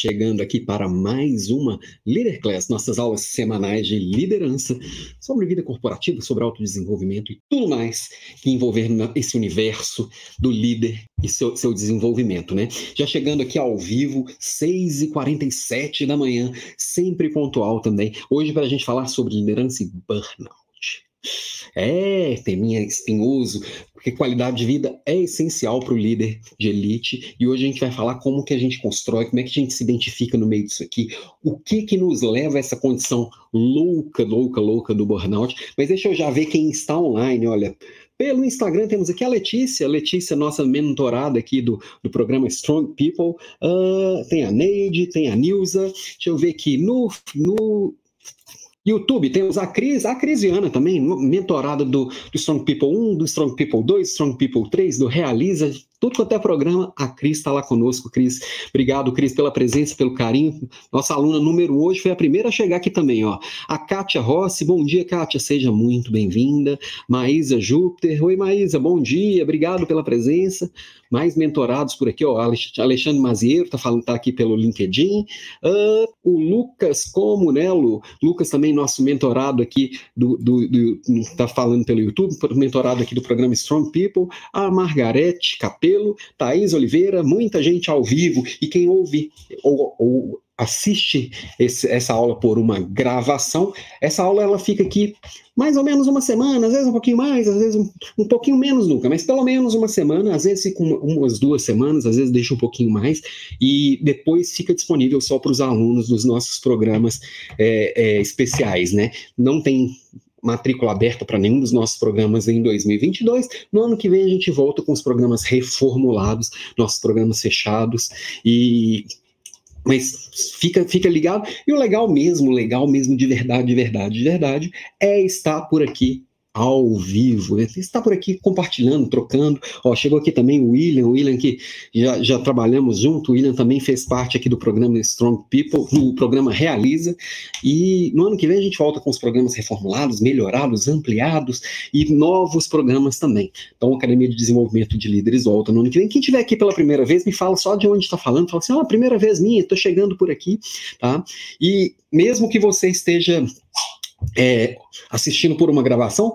Chegando aqui para mais uma Leader Class, nossas aulas semanais de liderança sobre vida corporativa, sobre autodesenvolvimento e tudo mais que envolver esse universo do líder e seu, seu desenvolvimento, né? Já chegando aqui ao vivo, 6h47 da manhã, sempre pontual também. Hoje para a gente falar sobre liderança e burnout. É, teminha espinhoso, porque qualidade de vida é essencial para o líder de elite. E hoje a gente vai falar como que a gente constrói, como é que a gente se identifica no meio disso aqui, o que que nos leva a essa condição louca, louca, louca do burnout. Mas deixa eu já ver quem está online, olha. Pelo Instagram temos aqui a Letícia, Letícia, nossa mentorada aqui do, do programa Strong People. Uh, tem a Neide, tem a Nilza. Deixa eu ver aqui no, no YouTube, temos a Cris, a Crisiana também, mentorada do, do Strong People 1, do Strong People 2, Strong People 3, do Realiza, tudo quanto é programa, a Cris está lá conosco. Cris, obrigado, Cris, pela presença, pelo carinho. Nossa aluna número hoje foi a primeira a chegar aqui também, ó. A Kátia Rossi, bom dia, Kátia, seja muito bem-vinda. Maísa Júpiter, oi Maísa, bom dia, obrigado pela presença. Mais mentorados por aqui, ó. Alexandre Mazieiro está falando, tá aqui pelo LinkedIn. Uh, o Lucas Comunello, Lucas também nosso mentorado aqui do, do, do, tá falando pelo YouTube, mentorado aqui do programa Strong People. A Margarete Capel Campelo, Thaís Oliveira, muita gente ao vivo e quem ouve ou, ou assiste esse, essa aula por uma gravação, essa aula ela fica aqui mais ou menos uma semana, às vezes um pouquinho mais, às vezes um, um pouquinho menos nunca, mas pelo menos uma semana, às vezes fica umas duas semanas, às vezes deixa um pouquinho mais, e depois fica disponível só para os alunos dos nossos programas é, é, especiais, né? Não tem matrícula aberta para nenhum dos nossos programas em 2022. No ano que vem a gente volta com os programas reformulados, nossos programas fechados e mas fica, fica ligado. E o legal mesmo, legal mesmo de verdade, de verdade, de verdade, é estar por aqui ao vivo. Né? Você está por aqui compartilhando, trocando. Ó, chegou aqui também o William, o William que já, já trabalhamos junto, o William também fez parte aqui do programa Strong People, do programa Realiza. E no ano que vem a gente volta com os programas reformulados, melhorados, ampliados e novos programas também. Então, a Academia de Desenvolvimento de Líderes volta no ano que vem. Quem estiver aqui pela primeira vez, me fala só de onde está falando, fala assim: ó, primeira vez minha, estou chegando por aqui, tá? E mesmo que você esteja é, assistindo por uma gravação,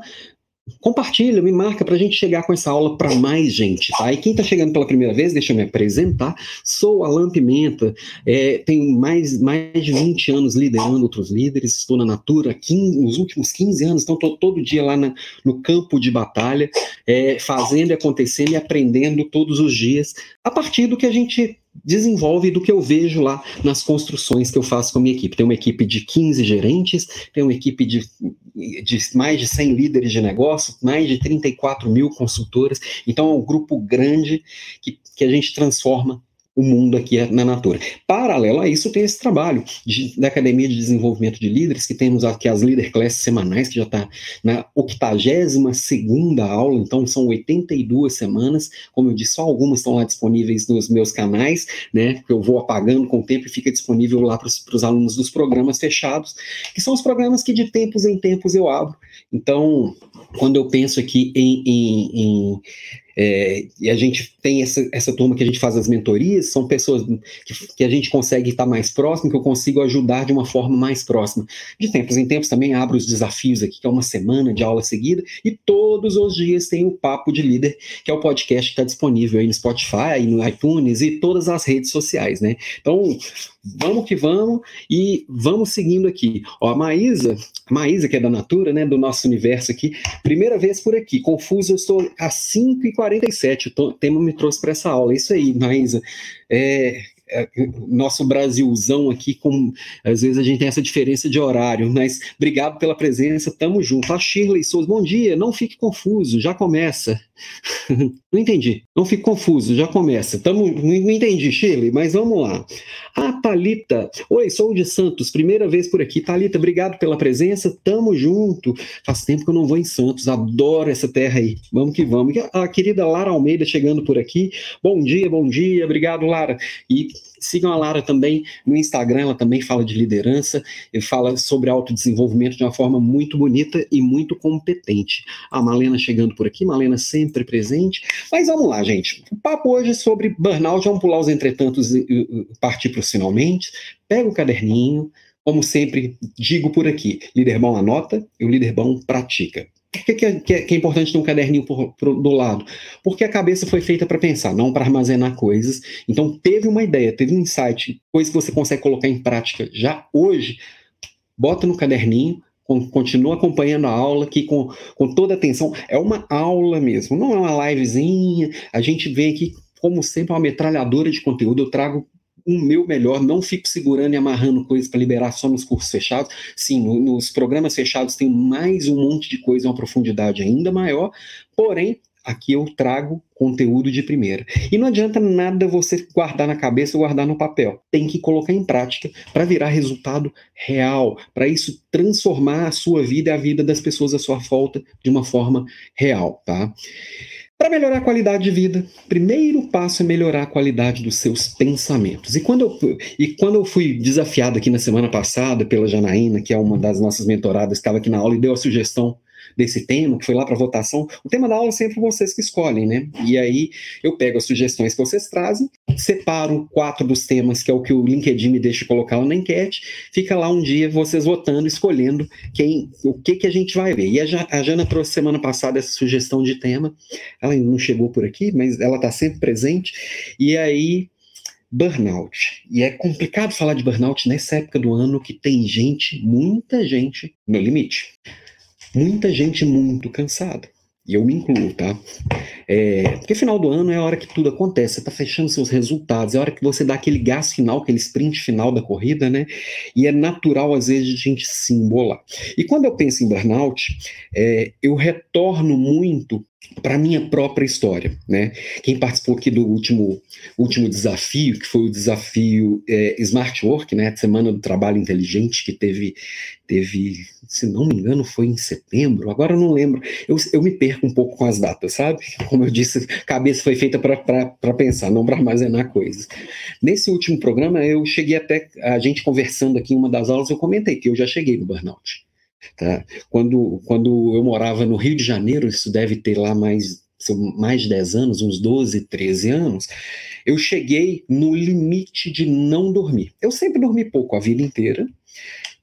compartilha, me marca para a gente chegar com essa aula para mais gente, tá? E quem está chegando pela primeira vez, deixa eu me apresentar, sou Alan Pimenta, é, tenho mais, mais de 20 anos liderando outros líderes, estou na Natura 15, nos últimos 15 anos, então estou todo dia lá na, no campo de batalha, é, fazendo e acontecendo e aprendendo todos os dias, a partir do que a gente desenvolve do que eu vejo lá nas construções que eu faço com a minha equipe. Tem uma equipe de 15 gerentes, tem uma equipe de, de mais de 100 líderes de negócio, mais de 34 mil consultoras. Então é um grupo grande que, que a gente transforma o mundo aqui na Natura. Paralelo a isso, tem esse trabalho de, da Academia de Desenvolvimento de Líderes, que temos aqui as Leader Classes semanais, que já está na 82 aula, então são 82 semanas. Como eu disse, só algumas estão lá disponíveis nos meus canais, né? Que eu vou apagando com o tempo e fica disponível lá para os alunos dos programas fechados, que são os programas que de tempos em tempos eu abro. Então, quando eu penso aqui em, em, em é, e a gente tem essa, essa turma que a gente faz as mentorias, são pessoas que, que a gente consegue estar mais próximo, que eu consigo ajudar de uma forma mais próxima. De tempos em tempos também abro os desafios aqui, que é uma semana de aula seguida, e todos os dias tem o Papo de Líder, que é o podcast que está disponível aí no Spotify, no iTunes e todas as redes sociais, né? Então, vamos que vamos e vamos seguindo aqui. Ó, a Maísa, Maísa, que é da Natura, né, do nosso universo aqui, primeira vez por aqui, confuso, eu estou às 5h47, o tema me trouxe para essa aula, isso aí, Maísa, é, é, nosso Brasilzão aqui, com, às vezes a gente tem essa diferença de horário, mas obrigado pela presença, tamo junto. A Shirley Souza, bom dia, não fique confuso, já começa. não entendi, não fique confuso, já começa. Tamo, não entendi, Shirley, mas vamos lá. A Talita, oi, sou de Santos, primeira vez por aqui. Talita, obrigado pela presença, tamo junto. Faz tempo que eu não vou em Santos, adoro essa terra aí. Vamos que vamos. A querida Lara Almeida chegando por aqui. Bom dia, bom dia, obrigado, Lara. E sigam a Lara também no Instagram, ela também fala de liderança, fala sobre autodesenvolvimento de uma forma muito bonita e muito competente. A Malena chegando por aqui, Malena sempre presente. Mas vamos lá, gente. O papo hoje é sobre burnout, vamos pular os entretantos e partir para os finalmente. Pega o caderninho, como sempre digo por aqui, líder bom anota e o líder bom pratica. Que, que, é, que, é, é importante ter um caderninho por, por, do lado? Porque a cabeça foi feita para pensar, não para armazenar coisas. Então, teve uma ideia, teve um insight, coisa que você consegue colocar em prática já hoje, bota no caderninho, continua acompanhando a aula aqui com, com toda atenção. É uma aula mesmo, não é uma livezinha. A gente vem aqui, como sempre, uma metralhadora de conteúdo. Eu trago o meu melhor, não fico segurando e amarrando coisas para liberar só nos cursos fechados. Sim, no, nos programas fechados tem mais um monte de coisa, uma profundidade ainda maior, porém, aqui eu trago conteúdo de primeira. E não adianta nada você guardar na cabeça ou guardar no papel. Tem que colocar em prática para virar resultado real, para isso transformar a sua vida e a vida das pessoas à sua volta de uma forma real, tá? Para melhorar a qualidade de vida, primeiro passo é melhorar a qualidade dos seus pensamentos. E quando eu, e quando eu fui desafiado aqui na semana passada pela Janaína, que é uma das nossas mentoradas, estava aqui na aula e deu a sugestão desse tema, que foi lá para votação, o tema da aula é sempre vocês que escolhem, né? E aí eu pego as sugestões que vocês trazem, separo quatro dos temas, que é o que o LinkedIn me deixa colocar lá na enquete, fica lá um dia vocês votando, escolhendo quem, o que que a gente vai ver. E a, a Jana trouxe semana passada essa sugestão de tema, ela ainda não chegou por aqui, mas ela está sempre presente, e aí burnout. E é complicado falar de burnout nessa época do ano que tem gente, muita gente, no limite muita gente muito cansada. E eu me incluo, tá? É, porque final do ano é a hora que tudo acontece, você está fechando seus resultados, é a hora que você dá aquele gás final, aquele sprint final da corrida, né? E é natural, às vezes, a gente se embolar. E quando eu penso em burnout, é, eu retorno muito para minha própria história, né? Quem participou aqui do último, último desafio, que foi o desafio é, Smart Work, né? Semana do Trabalho Inteligente, que teve, teve, se não me engano, foi em setembro. Agora eu não lembro. Eu, eu me perco um pouco com as datas, sabe? Como eu disse, cabeça foi feita para pensar, não para armazenar coisas. Nesse último programa, eu cheguei até a gente conversando aqui em uma das aulas, eu comentei que eu já cheguei no burnout. Tá? Quando, quando eu morava no Rio de Janeiro, isso deve ter lá mais, mais de 10 anos, uns 12, 13 anos, eu cheguei no limite de não dormir. Eu sempre dormi pouco a vida inteira,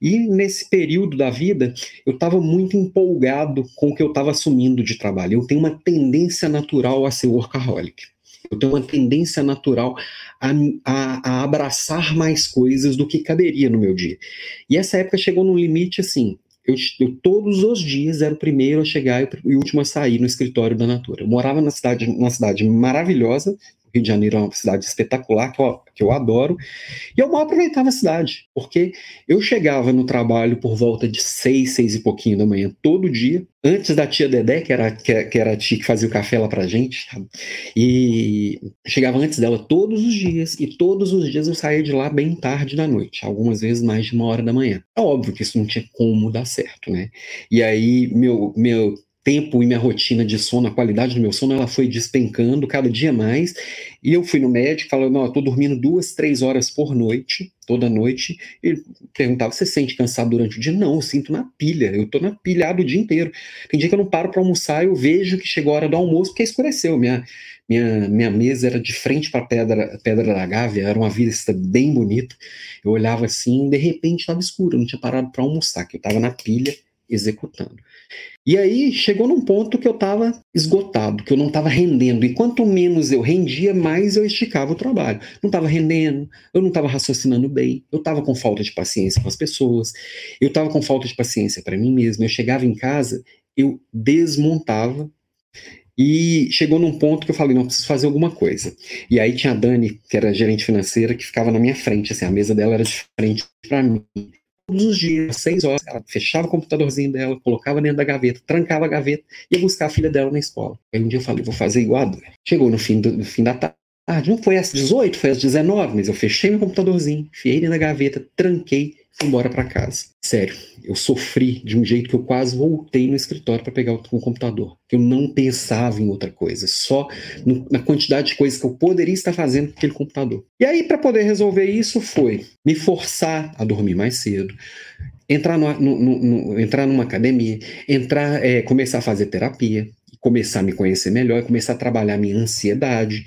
e nesse período da vida, eu estava muito empolgado com o que eu estava assumindo de trabalho. Eu tenho uma tendência natural a ser workaholic. Eu tenho uma tendência natural a, a, a abraçar mais coisas do que caberia no meu dia. E essa época chegou num limite assim eu, eu, todos os dias era o primeiro a chegar e o último a sair no escritório da Natura. Eu morava na cidade, numa cidade maravilhosa, Rio de Janeiro é uma cidade espetacular que eu, que eu adoro, e eu mal aproveitava a cidade, porque eu chegava no trabalho por volta de seis, seis e pouquinho da manhã, todo dia, antes da tia Dedé, que era, que, que era a tia que fazia o café lá pra gente, sabe? e chegava antes dela todos os dias, e todos os dias eu saía de lá bem tarde da noite, algumas vezes mais de uma hora da manhã. É óbvio que isso não tinha como dar certo, né? E aí, meu, meu tempo e minha rotina de sono, a qualidade do meu sono, ela foi despencando cada dia mais. E eu fui no médico, falando, não, eu tô dormindo duas, três horas por noite, toda noite. E perguntava, você sente cansado durante o dia? Não, eu sinto na pilha, eu tô na pilhada o dia inteiro. Tem dia que eu não paro para almoçar, eu vejo que chegou a hora do almoço, porque escureceu. Minha, minha, minha mesa era de frente para a pedra, pedra da Gávea, era uma vista bem bonita. Eu olhava assim, de repente estava escuro, eu não tinha parado para almoçar, que eu estava na pilha executando. E aí chegou num ponto que eu estava esgotado, que eu não estava rendendo. E quanto menos eu rendia, mais eu esticava o trabalho. Não estava rendendo, eu não estava raciocinando bem, eu estava com falta de paciência com as pessoas, eu estava com falta de paciência para mim mesmo. Eu chegava em casa, eu desmontava. E chegou num ponto que eu falei, não, preciso fazer alguma coisa. E aí tinha a Dani, que era gerente financeira, que ficava na minha frente, assim, a mesa dela era de frente para mim todos os dias, seis horas, ela fechava o computadorzinho dela, colocava dentro da gaveta, trancava a gaveta e ia buscar a filha dela na escola. Aí um dia eu falei, vou fazer igual a. Chegou no fim, do, no fim da tarde, não foi às 18, foi às 19, mas eu fechei meu computadorzinho, enfiei dentro da gaveta, tranquei, embora para casa. Sério, eu sofri de um jeito que eu quase voltei no escritório para pegar o, computador. Eu não pensava em outra coisa, só no, na quantidade de coisas que eu poderia estar fazendo com aquele computador. E aí, para poder resolver isso, foi me forçar a dormir mais cedo, entrar, no, no, entrar numa academia, entrar, é, começar a fazer terapia, começar a me conhecer melhor, começar a trabalhar minha ansiedade.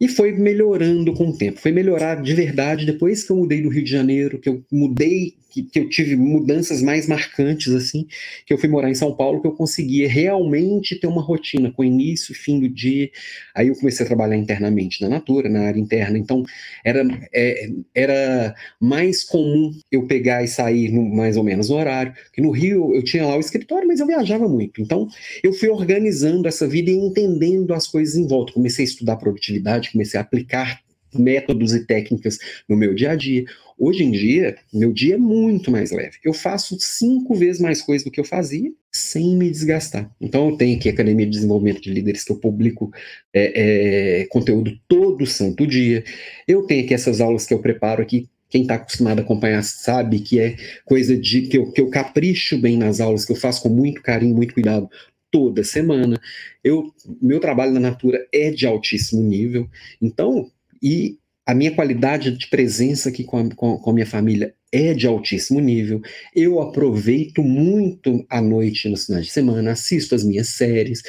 E foi melhorando com o tempo. Foi melhorar de verdade depois que eu mudei do Rio de Janeiro, que eu mudei que, que, eu tive mudanças mais marcantes, assim, que eu fui morar em São Paulo, que eu conseguia realmente ter uma rotina com início e fim do dia. Aí eu comecei a trabalhar internamente na Natura, na área interna. Então, era, é, era mais comum eu pegar e sair no, mais ou menos no horário. Que no Rio eu tinha lá o escritório, mas eu viajava muito. Então, eu fui organizando essa vida e entendendo as coisas em volta. Comecei a estudar produtividade, comecei a aplicar métodos e técnicas no meu dia a dia. Hoje em dia, meu dia é muito mais leve. Eu faço cinco vezes mais coisas do que eu fazia sem me desgastar. Então, eu tenho aqui a Academia de Desenvolvimento de Líderes, que eu publico é, é, conteúdo todo santo dia. Eu tenho aqui essas aulas que eu preparo aqui. Quem está acostumado a acompanhar sabe que é coisa de que eu, que eu capricho bem nas aulas, que eu faço com muito carinho, muito cuidado toda semana. Eu, meu trabalho na Natura é de altíssimo nível. Então, e a minha qualidade de presença aqui com a, com, com a minha família é de altíssimo nível. Eu aproveito muito a noite nos finais de semana, assisto as minhas séries,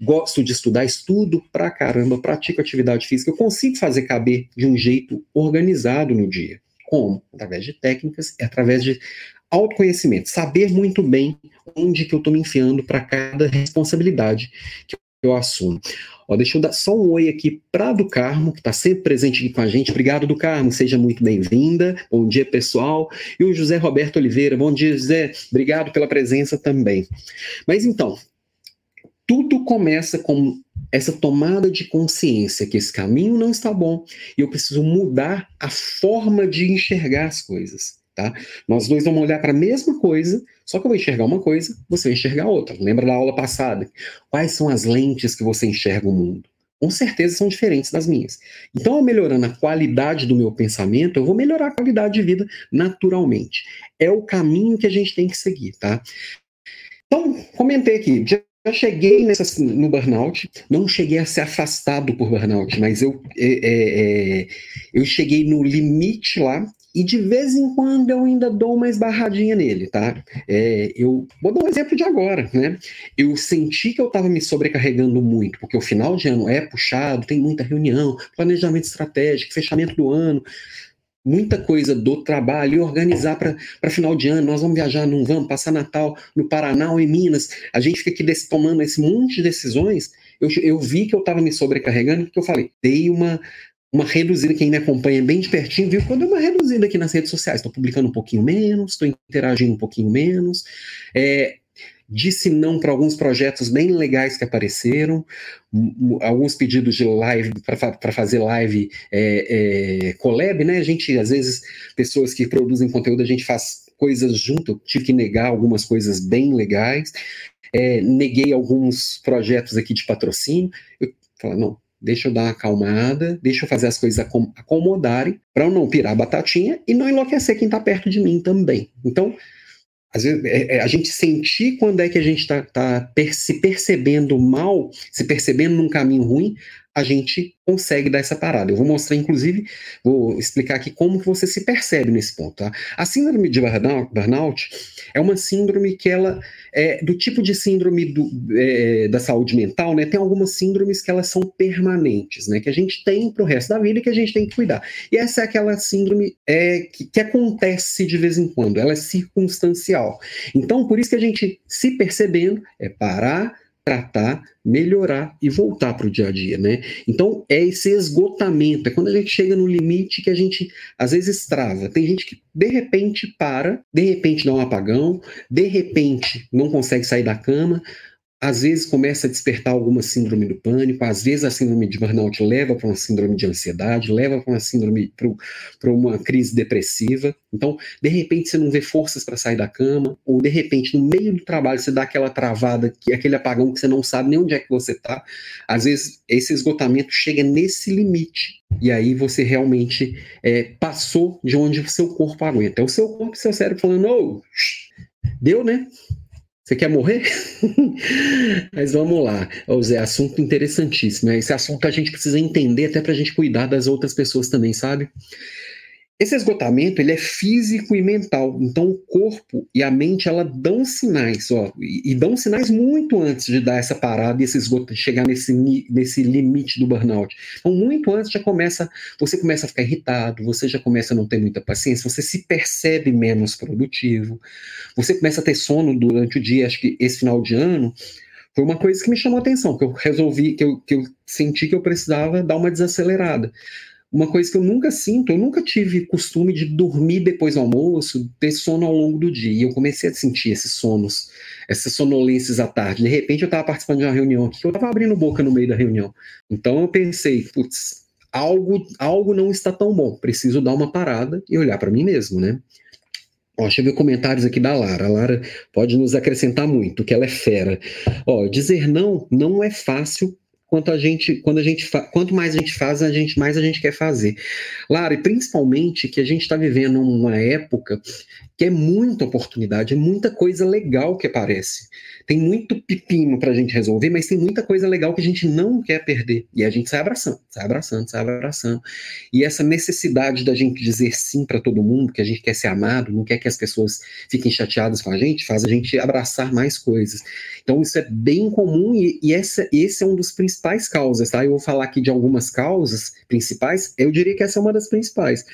gosto de estudar, estudo pra caramba, pratico atividade física, eu consigo fazer caber de um jeito organizado no dia. Como? Através de técnicas, através de autoconhecimento, saber muito bem onde que eu estou me enfiando para cada responsabilidade que eu assumo. Ó, deixa eu dar só um oi aqui para do Carmo, que está sempre presente aqui com a gente. Obrigado, do Carmo, seja muito bem-vinda. Bom dia, pessoal. E o José Roberto Oliveira. Bom dia, José. Obrigado pela presença também. Mas então, tudo começa com essa tomada de consciência que esse caminho não está bom e eu preciso mudar a forma de enxergar as coisas. Tá? Nós dois vamos olhar para a mesma coisa, só que eu vou enxergar uma coisa, você vai enxergar outra. Lembra da aula passada? Quais são as lentes que você enxerga o mundo? Com certeza são diferentes das minhas. Então, melhorando a qualidade do meu pensamento, eu vou melhorar a qualidade de vida naturalmente. É o caminho que a gente tem que seguir, tá? Então, comentei aqui, já cheguei nessa, no burnout, não cheguei a ser afastado por burnout, mas eu, é, é, é eu cheguei no limite lá e de vez em quando eu ainda dou uma esbarradinha nele, tá? É, eu vou dar um exemplo de agora, né? Eu senti que eu estava me sobrecarregando muito, porque o final de ano é puxado, tem muita reunião, planejamento estratégico, fechamento do ano, muita coisa do trabalho e organizar para final de ano. Nós vamos viajar, não vamos, passar Natal no Paraná ou em Minas. A gente fica aqui desse, tomando esse monte de decisões. Eu, eu vi que eu estava me sobrecarregando, porque eu falei, dei uma uma reduzida, quem me acompanha bem de pertinho, viu quando eu uma reduzida aqui nas redes sociais. Estou publicando um pouquinho menos, estou interagindo um pouquinho menos. É, disse não para alguns projetos bem legais que apareceram, alguns pedidos de live para fazer live é, é, collab, né? A gente, às vezes, pessoas que produzem conteúdo, a gente faz coisas junto. Eu tive que negar algumas coisas bem legais. É, neguei alguns projetos aqui de patrocínio. Eu falei, não, deixa eu dar uma acalmada, deixa eu fazer as coisas acom acomodarem, para eu não pirar a batatinha e não enlouquecer quem está perto de mim também. Então, às vezes, é, é, a gente sentir quando é que a gente está tá per se percebendo mal, se percebendo num caminho ruim, a gente consegue dar essa parada. Eu vou mostrar, inclusive, vou explicar aqui como que você se percebe nesse ponto. Tá? A síndrome de burnout é uma síndrome que ela é do tipo de síndrome do, é, da saúde mental, né? Tem algumas síndromes que elas são permanentes, né? Que a gente tem para o resto da vida e que a gente tem que cuidar. E essa é aquela síndrome é, que, que acontece de vez em quando, ela é circunstancial. Então, por isso que a gente se percebendo é parar tratar, melhorar e voltar para o dia a dia, né? Então é esse esgotamento, é quando a gente chega no limite que a gente às vezes trava. Tem gente que de repente para, de repente dá um apagão, de repente não consegue sair da cama, às vezes começa a despertar alguma síndrome do pânico, às vezes a síndrome de burnout leva para uma síndrome de ansiedade, leva para uma síndrome, para uma crise depressiva. Então, de repente, você não vê forças para sair da cama, ou de repente, no meio do trabalho, você dá aquela travada, aquele apagão que você não sabe nem onde é que você está. Às vezes, esse esgotamento chega nesse limite. E aí você realmente é, passou de onde o seu corpo aguenta. É o seu corpo e seu cérebro falando, oh, deu, né? Você quer morrer? Mas vamos lá. Ô Zé, assunto interessantíssimo. Né? Esse assunto a gente precisa entender até para a gente cuidar das outras pessoas também, sabe? Esse esgotamento ele é físico e mental. Então o corpo e a mente ela dão sinais, ó, e, e dão sinais muito antes de dar essa parada e esse esgoto chegar nesse, nesse limite do burnout. Então muito antes já começa, você começa a ficar irritado, você já começa a não ter muita paciência, você se percebe menos produtivo, você começa a ter sono durante o dia. Acho que esse final de ano foi uma coisa que me chamou a atenção, que eu resolvi, que eu, que eu senti que eu precisava dar uma desacelerada uma coisa que eu nunca sinto, eu nunca tive costume de dormir depois do almoço, ter sono ao longo do dia. E eu comecei a sentir esses sonos, essas sonolências à tarde. De repente eu estava participando de uma reunião aqui, eu estava abrindo boca no meio da reunião. Então eu pensei, putz, algo, algo não está tão bom, preciso dar uma parada e olhar para mim mesmo, né? Ó, deixa eu ver comentários aqui da Lara. A Lara pode nos acrescentar muito, que ela é fera. Ó, dizer não não é fácil quanto a gente, quando a gente quanto mais a gente faz, a gente mais a gente quer fazer. Lara, e principalmente que a gente está vivendo uma época que é muita oportunidade, é muita coisa legal que aparece. Tem muito pepino para a gente resolver, mas tem muita coisa legal que a gente não quer perder. E a gente sai abraçando, sai abraçando, sai abraçando. E essa necessidade da gente dizer sim para todo mundo, que a gente quer ser amado, não quer que as pessoas fiquem chateadas com a gente, faz a gente abraçar mais coisas. Então isso é bem comum e, e essa, esse é um dos principais causas, tá? Eu vou falar aqui de algumas causas principais, eu diria que essa é uma das principais.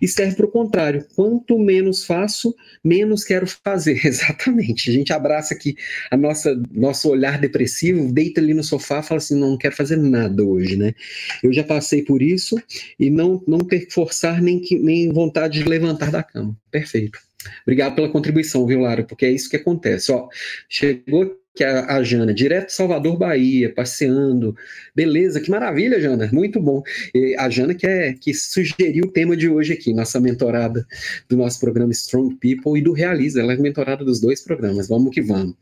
E serve para o contrário, quanto menos faço, menos quero fazer. Exatamente. A gente abraça aqui a nossa nosso olhar depressivo, deita ali no sofá, fala assim, não quero fazer nada hoje, né? Eu já passei por isso e não não ter que forçar nem que, nem vontade de levantar da cama. Perfeito. Obrigado pela contribuição, viu, Lara? Porque é isso que acontece. Ó, chegou que a, a Jana, direto Salvador, Bahia, passeando. Beleza, que maravilha, Jana, muito bom. E a Jana que, é, que sugeriu o tema de hoje aqui, nossa mentorada do nosso programa Strong People e do Realiza, ela é mentorada dos dois programas, vamos que vamos.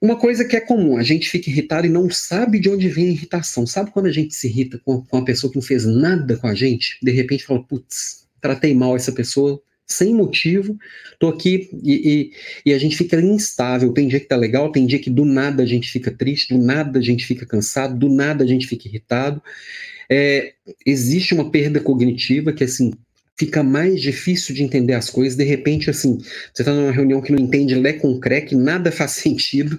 Uma coisa que é comum, a gente fica irritado e não sabe de onde vem a irritação. Sabe quando a gente se irrita com uma pessoa que não fez nada com a gente? De repente fala, putz, tratei mal essa pessoa, sem motivo, tô aqui e, e, e, a gente fica instável. Tem dia que tá legal, tem dia que do nada a gente fica triste, do nada a gente fica cansado, do nada a gente fica irritado. É, existe uma perda cognitiva que, assim, fica mais difícil de entender as coisas. De repente, assim, você está numa reunião que não entende lé com que nada faz sentido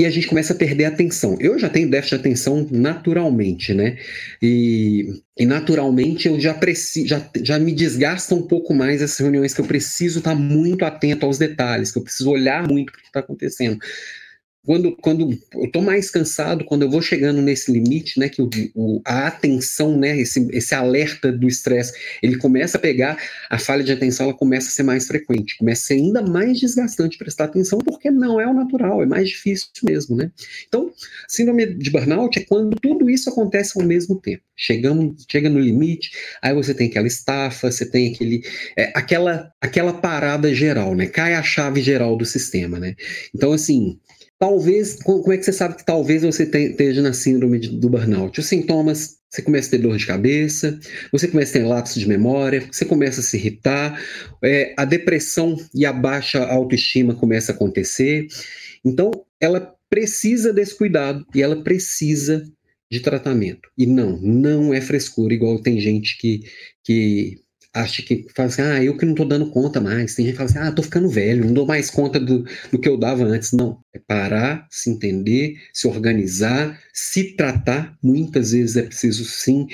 e a gente começa a perder a atenção. Eu já tenho déficit de atenção naturalmente, né? E, e naturalmente eu já preciso, já, já me desgasta um pouco mais essas reuniões que eu preciso estar muito atento aos detalhes, que eu preciso olhar muito o que está acontecendo quando, quando eu estou mais cansado, quando eu vou chegando nesse limite, né, que o, o, a atenção, né, esse, esse alerta do estresse, ele começa a pegar, a falha de atenção ela começa a ser mais frequente, começa a ser ainda mais desgastante prestar atenção, porque não é o natural, é mais difícil mesmo, né? Então, síndrome de burnout é quando tudo isso acontece ao mesmo tempo. Chegamos, chega no limite, aí você tem aquela estafa, você tem aquele, é, aquela, aquela parada geral, né? Cai a chave geral do sistema, né? Então, assim, Talvez, como é que você sabe que talvez você esteja na síndrome de, do burnout? Os sintomas, você começa a ter dor de cabeça, você começa a ter lapso de memória, você começa a se irritar, é, a depressão e a baixa autoestima começa a acontecer. Então, ela precisa desse cuidado e ela precisa de tratamento. E não, não é frescura, igual tem gente que, que acha que fala assim, ah, eu que não tô dando conta mais. Tem gente que fala assim, ah, tô ficando velho, não dou mais conta do, do que eu dava antes. Não, é parar, se entender, se organizar, se tratar. Muitas vezes é preciso sim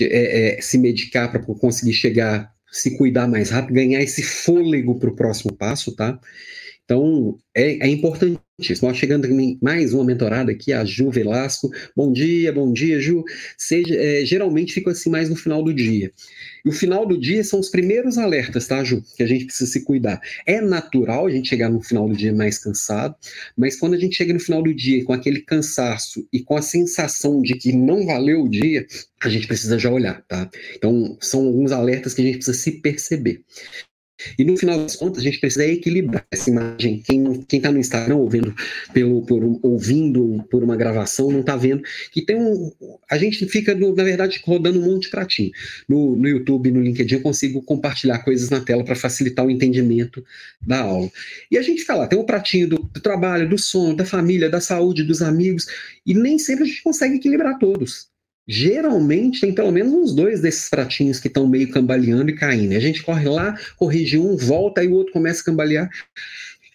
é, é, se medicar para conseguir chegar, se cuidar mais rápido, ganhar esse fôlego para o próximo passo, tá? Então, é, é importantíssimo. Ó, chegando mais uma mentorada aqui, a Ju Velasco. Bom dia, bom dia, Ju. Seja, é, geralmente fica assim mais no final do dia. E o final do dia são os primeiros alertas, tá, Ju? Que a gente precisa se cuidar. É natural a gente chegar no final do dia mais cansado, mas quando a gente chega no final do dia com aquele cansaço e com a sensação de que não valeu o dia, a gente precisa já olhar, tá? Então, são alguns alertas que a gente precisa se perceber. E no final das contas, a gente precisa equilibrar essa imagem. Quem está no Instagram ouvindo, pelo, por, ouvindo por uma gravação não está vendo que tem um. A gente fica, na verdade, rodando um monte de pratinho. No, no YouTube, no LinkedIn, eu consigo compartilhar coisas na tela para facilitar o entendimento da aula. E a gente fica lá, tem um pratinho do, do trabalho, do sono, da família, da saúde, dos amigos, e nem sempre a gente consegue equilibrar todos geralmente tem pelo menos uns dois desses pratinhos que estão meio cambaleando e caindo. A gente corre lá, corrige um, volta e o outro começa a cambalear.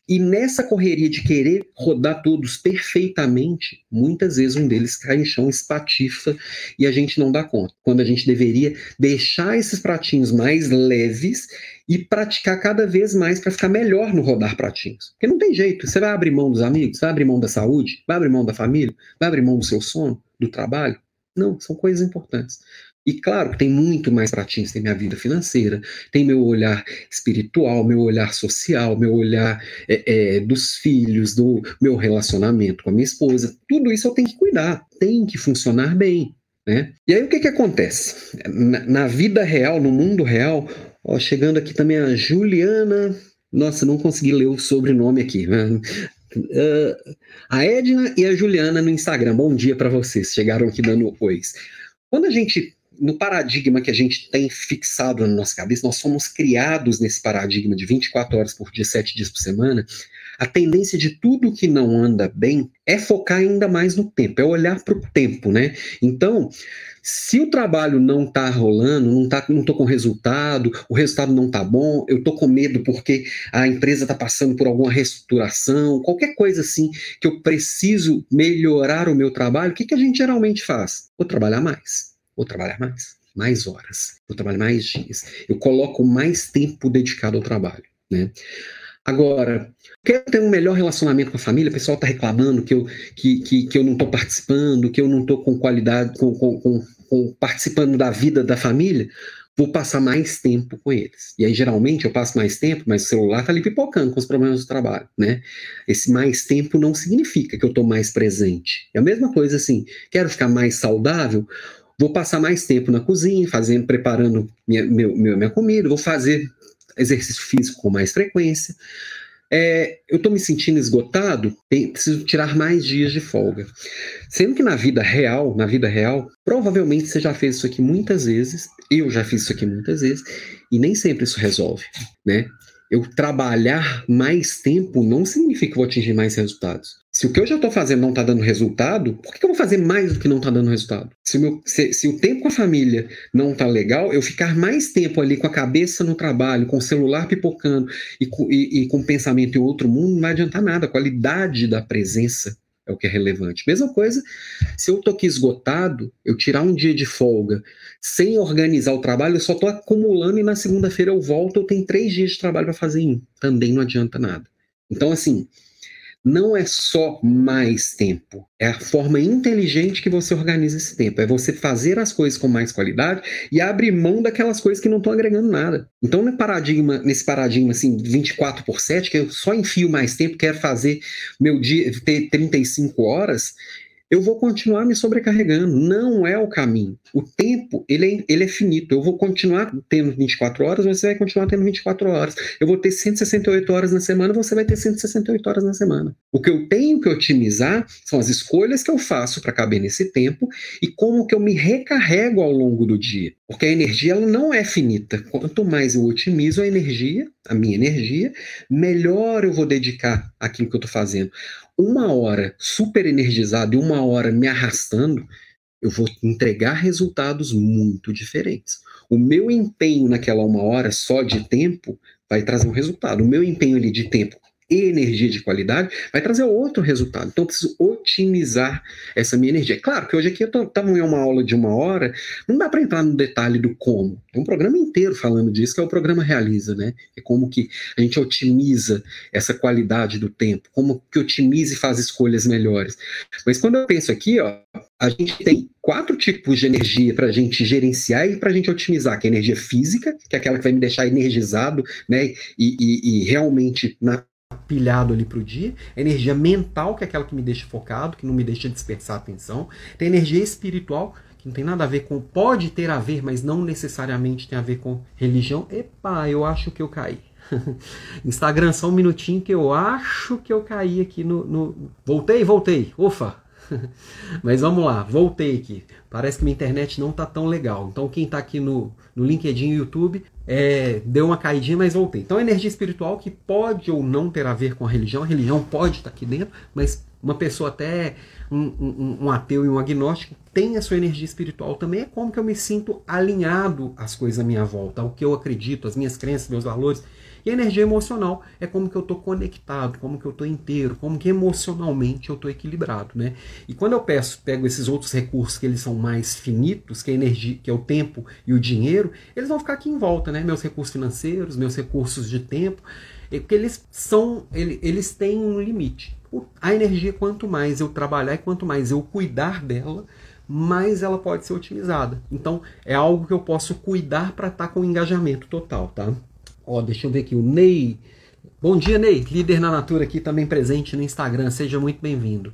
E nessa correria de querer rodar todos perfeitamente, muitas vezes um deles cai em chão, espatifa e a gente não dá conta. Quando a gente deveria deixar esses pratinhos mais leves e praticar cada vez mais para ficar melhor no rodar pratinhos. Porque não tem jeito. Você vai abrir mão dos amigos, vai abrir mão da saúde, vai abrir mão da família, vai abrir mão do seu sono, do trabalho. Não, são coisas importantes. E claro que tem muito mais pratinhos, tem minha vida financeira, tem meu olhar espiritual, meu olhar social, meu olhar é, é, dos filhos, do meu relacionamento com a minha esposa. Tudo isso eu tenho que cuidar, tem que funcionar bem. Né? E aí o que, que acontece? Na, na vida real, no mundo real, ó, chegando aqui também a Juliana. Nossa, não consegui ler o sobrenome aqui. Né? Uh, a Edna e a Juliana no Instagram. Bom dia para vocês. Chegaram aqui dando ois. Quando a gente no paradigma que a gente tem fixado na nossa cabeça, nós somos criados nesse paradigma de 24 horas por dia, 7 dias por semana. A tendência de tudo que não anda bem é focar ainda mais no tempo, é olhar para o tempo, né? Então, se o trabalho não está rolando, não tá, não com resultado, o resultado não está bom, eu tô com medo porque a empresa está passando por alguma reestruturação, qualquer coisa assim que eu preciso melhorar o meu trabalho, o que, que a gente geralmente faz? Vou trabalhar mais, vou trabalhar mais, mais horas, vou trabalhar mais dias, eu coloco mais tempo dedicado ao trabalho, né? Agora, quero ter um melhor relacionamento com a família, o pessoal está reclamando que eu, que, que, que eu não estou participando, que eu não estou com qualidade, com, com, com, com, participando da vida da família, vou passar mais tempo com eles. E aí, geralmente, eu passo mais tempo, mas o celular está ali pipocando com os problemas do trabalho, né? Esse mais tempo não significa que eu estou mais presente. É a mesma coisa assim, quero ficar mais saudável, vou passar mais tempo na cozinha, fazendo, preparando minha, meu, minha comida, vou fazer exercício físico com mais frequência. É, eu estou me sentindo esgotado, preciso tirar mais dias de folga. Sendo que na vida real, na vida real, provavelmente você já fez isso aqui muitas vezes, eu já fiz isso aqui muitas vezes, e nem sempre isso resolve, né? Eu trabalhar mais tempo não significa que eu vou atingir mais resultados. Se o que eu já estou fazendo não está dando resultado, por que eu vou fazer mais do que não está dando resultado? Se o, meu, se, se o, tempo com a família não está legal, eu ficar mais tempo ali com a cabeça no trabalho, com o celular pipocando e com, e, e com pensamento em outro mundo, não vai adiantar nada. A qualidade da presença é o que é relevante. Mesma coisa, se eu estou aqui esgotado, eu tirar um dia de folga sem organizar o trabalho, eu só estou acumulando e na segunda-feira eu volto, eu tenho três dias de trabalho para fazer em um. Também não adianta nada. Então, assim, não é só mais tempo, é a forma inteligente que você organiza esse tempo. É você fazer as coisas com mais qualidade e abrir mão daquelas coisas que não estão agregando nada. Então, no paradigma, nesse paradigma assim, 24 por 7, que eu só enfio mais tempo, quero fazer meu dia ter 35 horas, eu vou continuar me sobrecarregando. Não é o caminho. O tempo, ele é, ele é finito. Eu vou continuar tendo 24 horas, você vai continuar tendo 24 horas. Eu vou ter 168 horas na semana, você vai ter 168 horas na semana. O que eu tenho que otimizar são as escolhas que eu faço para caber nesse tempo e como que eu me recarrego ao longo do dia. Porque a energia ela não é finita. Quanto mais eu otimizo a energia, a minha energia, melhor eu vou dedicar aquilo que eu estou fazendo uma hora super energizado e uma hora me arrastando, eu vou entregar resultados muito diferentes. O meu empenho naquela uma hora só de tempo vai trazer um resultado. O meu empenho ali de tempo energia de qualidade, vai trazer outro resultado. Então, eu preciso otimizar essa minha energia. Claro que hoje aqui estamos em uma aula de uma hora, não dá para entrar no detalhe do como. Tem um programa inteiro falando disso, que é o programa Realiza, né? É como que a gente otimiza essa qualidade do tempo, como que otimiza e faz escolhas melhores. Mas quando eu penso aqui, ó, a gente tem quatro tipos de energia para a gente gerenciar e para a gente otimizar, que é a energia física, que é aquela que vai me deixar energizado, né, e, e, e realmente na pilhado ali para o dia, a energia mental, que é aquela que me deixa focado, que não me deixa dispersar a atenção, tem a energia espiritual, que não tem nada a ver com, pode ter a ver, mas não necessariamente tem a ver com religião. Epa, eu acho que eu caí. Instagram, só um minutinho que eu acho que eu caí aqui no. no... Voltei, voltei. Ufa! Mas vamos lá, voltei aqui. Parece que minha internet não tá tão legal. Então quem tá aqui no, no LinkedIn e YouTube é, deu uma caidinha, mas voltei. Então energia espiritual que pode ou não ter a ver com a religião. A religião pode estar aqui dentro, mas uma pessoa até um, um, um, ateu e um agnóstico tem a sua energia espiritual também. É como que eu me sinto alinhado às coisas à minha volta, ao que eu acredito, às minhas crenças, meus valores. E a energia emocional é como que eu estou conectado, como que eu estou inteiro, como que emocionalmente eu estou equilibrado, né? E quando eu peço, pego esses outros recursos que eles são mais finitos, que é energia, que é o tempo e o dinheiro, eles vão ficar aqui em volta, né? Meus recursos financeiros, meus recursos de tempo, porque eles são, eles têm um limite. A energia, quanto mais eu trabalhar e quanto mais eu cuidar dela, mais ela pode ser otimizada. Então, é algo que eu posso cuidar para estar tá com engajamento total, tá? Ó, deixa eu ver aqui, o Ney. Bom dia, Ney. Líder na Natura aqui também presente no Instagram. Seja muito bem-vindo.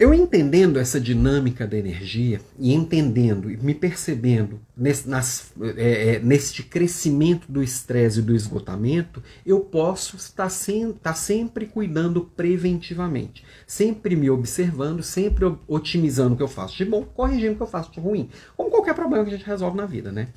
Eu entendendo essa dinâmica da energia e entendendo e me percebendo nesse, nas, é, é, neste crescimento do estresse e do esgotamento, eu posso estar, sem, estar sempre cuidando preventivamente, sempre me observando, sempre otimizando o que eu faço de bom, corrigindo o que eu faço de ruim, como qualquer problema que a gente resolve na vida, né?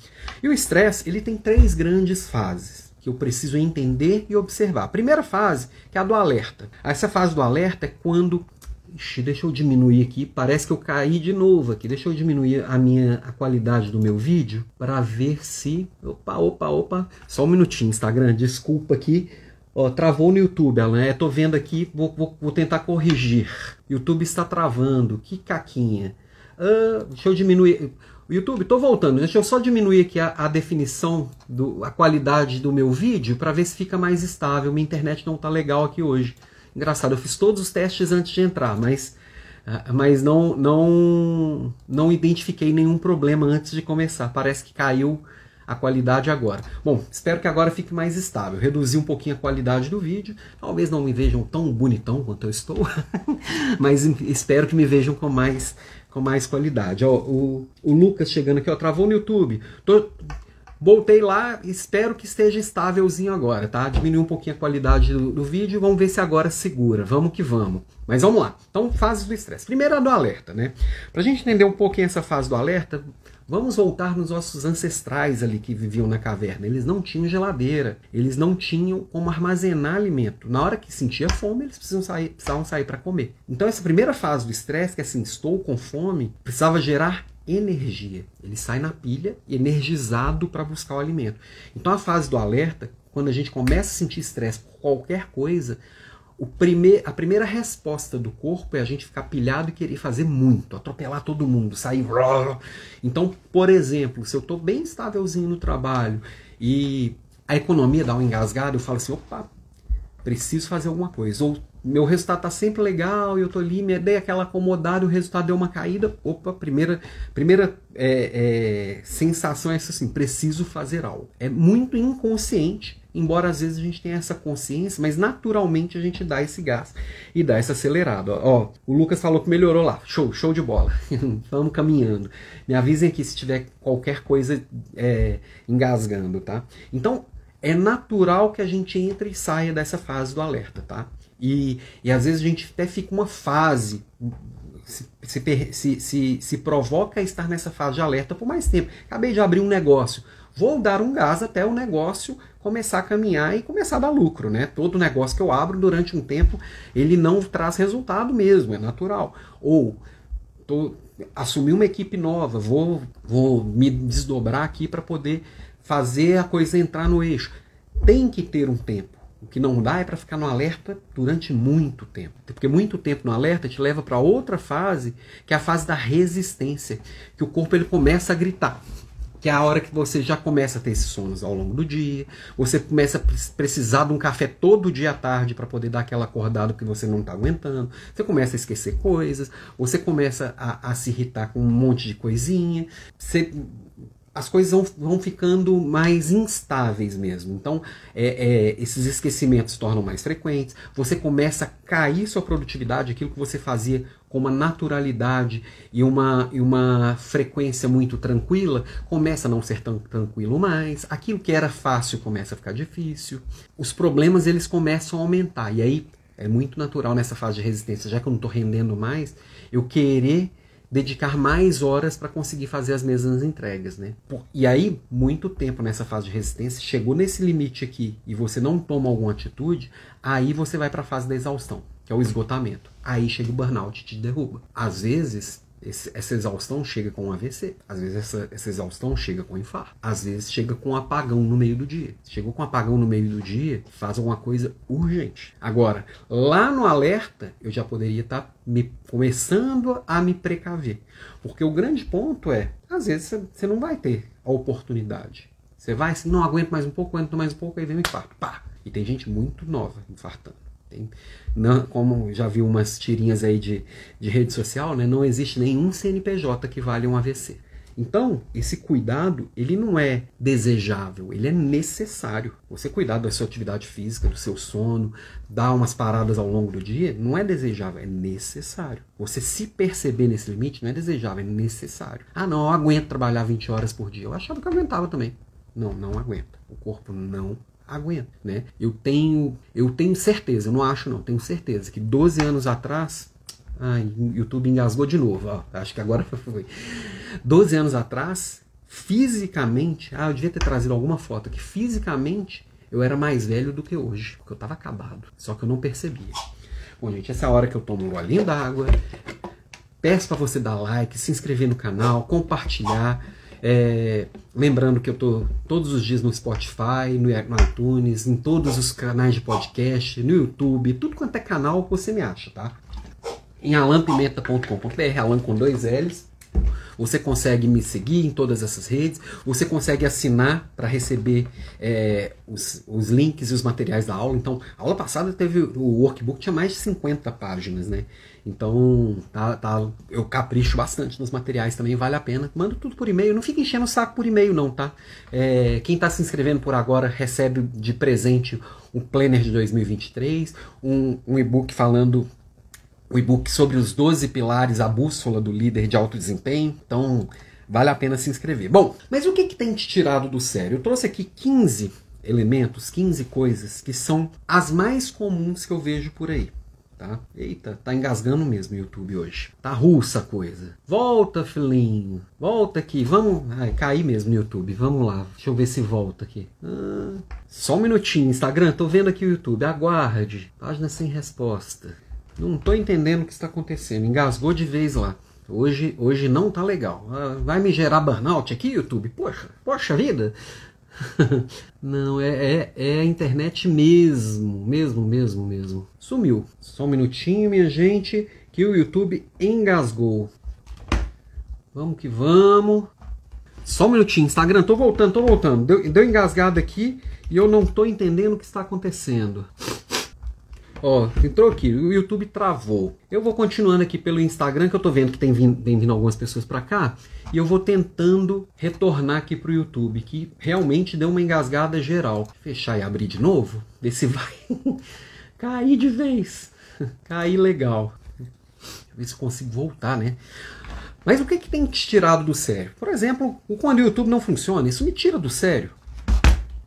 E o estresse ele tem três grandes fases que eu preciso entender e observar. A primeira fase, que é a do alerta. Essa fase do alerta é quando Ixi, deixa eu diminuir aqui. Parece que eu caí de novo aqui. Deixa eu diminuir a minha a qualidade do meu vídeo para ver se. Opa, opa, opa. Só um minutinho, Instagram. Desculpa aqui. Ó, travou no YouTube, Alan. É, tô vendo aqui, vou, vou, vou, tentar corrigir. YouTube está travando. Que caquinha. Ah, deixa eu diminuir. YouTube, estou voltando. Deixa eu só diminuir aqui a, a definição, do, a qualidade do meu vídeo para ver se fica mais estável. Minha internet não está legal aqui hoje. Engraçado, eu fiz todos os testes antes de entrar, mas, ah, mas não, não, não identifiquei nenhum problema antes de começar. Parece que caiu a qualidade agora. Bom, espero que agora fique mais estável. Reduzi um pouquinho a qualidade do vídeo. Talvez não me vejam tão bonitão quanto eu estou, mas espero que me vejam com mais com mais qualidade. Ó, o, o Lucas chegando aqui, ó, travou no YouTube. Tô, voltei lá, espero que esteja estávelzinho agora, tá? Diminui um pouquinho a qualidade do, do vídeo, vamos ver se agora segura. Vamos que vamos. Mas vamos lá. Então, fases do estresse. Primeiro a do alerta, né? Pra gente entender um pouquinho essa fase do alerta, Vamos voltar nos nossos ancestrais ali que viviam na caverna. Eles não tinham geladeira, eles não tinham como armazenar alimento. Na hora que sentia fome, eles precisavam sair, precisavam sair para comer. Então, essa primeira fase do estresse, que é assim, estou com fome, precisava gerar energia. Ele sai na pilha, energizado para buscar o alimento. Então, a fase do alerta, quando a gente começa a sentir estresse por qualquer coisa, o prime a primeira resposta do corpo é a gente ficar pilhado e querer fazer muito, atropelar todo mundo, sair. Então, por exemplo, se eu estou bem estávelzinho no trabalho e a economia dá uma engasgada, eu falo assim: opa, preciso fazer alguma coisa. Ou meu resultado está sempre legal eu estou ali, me dei aquela acomodada o resultado deu uma caída. Opa, primeira, primeira é, é, sensação é essa assim: preciso fazer algo. É muito inconsciente embora às vezes a gente tenha essa consciência, mas naturalmente a gente dá esse gás e dá essa acelerada. Ó, o Lucas falou que melhorou lá, show, show de bola. Vamos caminhando. Me avisem aqui se tiver qualquer coisa é, engasgando, tá? Então é natural que a gente entre e saia dessa fase do alerta, tá? E, e às vezes a gente até fica uma fase se, se, se, se, provoca a estar nessa fase de alerta por mais tempo. Acabei de abrir um negócio. Vou dar um gás até o negócio começar a caminhar e começar a dar lucro, né? Todo negócio que eu abro durante um tempo, ele não traz resultado mesmo, é natural. Ou tô, assumir uma equipe nova, vou, vou me desdobrar aqui para poder fazer a coisa entrar no eixo. Tem que ter um tempo. O que não dá é para ficar no alerta durante muito tempo. Porque muito tempo no alerta te leva para outra fase, que é a fase da resistência, que o corpo ele começa a gritar. Que é a hora que você já começa a ter esses sonos ao longo do dia, você começa a precisar de um café todo dia à tarde para poder dar aquela acordada que você não está aguentando, você começa a esquecer coisas, você começa a, a, se irritar com um monte de coisinha, você, as coisas vão, vão, ficando mais instáveis mesmo. Então, é, é, esses esquecimentos se tornam mais frequentes, você começa a cair sua produtividade, aquilo que você fazia com uma naturalidade e uma, e uma frequência muito tranquila, começa a não ser tão tranquilo mais. Aquilo que era fácil começa a ficar difícil. Os problemas eles começam a aumentar. E aí é muito natural nessa fase de resistência, já que eu não estou rendendo mais, eu querer dedicar mais horas para conseguir fazer as mesmas entregas, né? E aí, muito tempo nessa fase de resistência, chegou nesse limite aqui e você não toma alguma atitude, aí você vai para a fase da exaustão que é o esgotamento. Aí chega o burnout e te derruba. Às vezes, esse, essa exaustão chega com um AVC. Às vezes, essa, essa exaustão chega com um infarto. Às vezes, chega com um apagão no meio do dia. Chegou com um apagão no meio do dia, faz alguma coisa urgente. Agora, lá no alerta, eu já poderia estar tá me, começando a me precaver. Porque o grande ponto é, às vezes, você não vai ter a oportunidade. Você vai, não aguento mais um pouco, aguento mais um pouco, aí vem o infarto. Pá! E tem gente muito nova infartando. Tem, não, como já vi umas tirinhas aí de, de rede social, né, não existe nenhum CNPJ que vale um AVC. Então, esse cuidado, ele não é desejável, ele é necessário. Você cuidar da sua atividade física, do seu sono, dar umas paradas ao longo do dia, não é desejável, é necessário. Você se perceber nesse limite não é desejável, é necessário. Ah, não, eu aguento trabalhar 20 horas por dia. Eu achava que eu aguentava também. Não, não aguenta. O corpo não aguenta, né? Eu tenho, eu tenho certeza, eu não acho não, tenho certeza que 12 anos atrás, ai, YouTube engasgou de novo, ó, acho que agora foi. 12 anos atrás, fisicamente, ah, eu devia ter trazido alguma foto aqui, fisicamente eu era mais velho do que hoje, porque eu estava acabado, só que eu não percebia. Bom, gente, essa é a hora que eu tomo um golinho d'água. Peço para você dar like, se inscrever no canal, compartilhar. É, lembrando que eu estou todos os dias no Spotify, no iTunes, em todos os canais de podcast, no YouTube, tudo quanto é canal você me acha, tá? Em alampimenta.com.br, alan com dois L's. Você consegue me seguir em todas essas redes, você consegue assinar para receber é, os, os, links e os materiais da aula. Então, a aula passada teve o workbook, tinha mais de 50 páginas, né? Então, tá, tá, eu capricho bastante nos materiais também, vale a pena. Manda tudo por e-mail, não fica enchendo o saco por e-mail não, tá? É, quem está se inscrevendo por agora recebe de presente o Planner de 2023, um, um e-book falando o e-book sobre os 12 pilares, a bússola do líder de alto desempenho. Então, vale a pena se inscrever. Bom, mas o que, que tem te tirado do sério? Eu trouxe aqui 15 elementos, 15 coisas que são as mais comuns que eu vejo por aí tá? Eita, tá engasgando mesmo o YouTube hoje. Tá russa a coisa. Volta, filhinho. Volta aqui. Vamos. Ai, cair mesmo no YouTube. Vamos lá. Deixa eu ver se volta aqui. Ah, só um minutinho. Instagram, tô vendo aqui o YouTube. Aguarde. Página sem resposta. Não tô entendendo o que está acontecendo. Engasgou de vez lá. Hoje, hoje não tá legal. Ah, vai me gerar burnout aqui, YouTube? Poxa, poxa vida. Não, é, é, é, a internet mesmo, mesmo, mesmo, mesmo. Sumiu. Só um minutinho, minha gente, que o YouTube engasgou. Vamos que vamos. Só um minutinho, Instagram, tô voltando, tô voltando. Deu, deu engasgado aqui e eu não tô entendendo o que está acontecendo. Ó, entrou aqui, o YouTube travou. Eu vou continuando aqui pelo Instagram, que eu tô vendo que tem vindo, tem vindo algumas pessoas para cá, e eu vou tentando retornar aqui pro YouTube, que realmente deu uma engasgada geral. Fechar e abrir de novo, ver se vai cair de vez. cair legal. Deixa eu ver se consigo voltar, né? Mas o que, que tem te tirado do sério? Por exemplo, quando o YouTube não funciona, isso me tira do sério.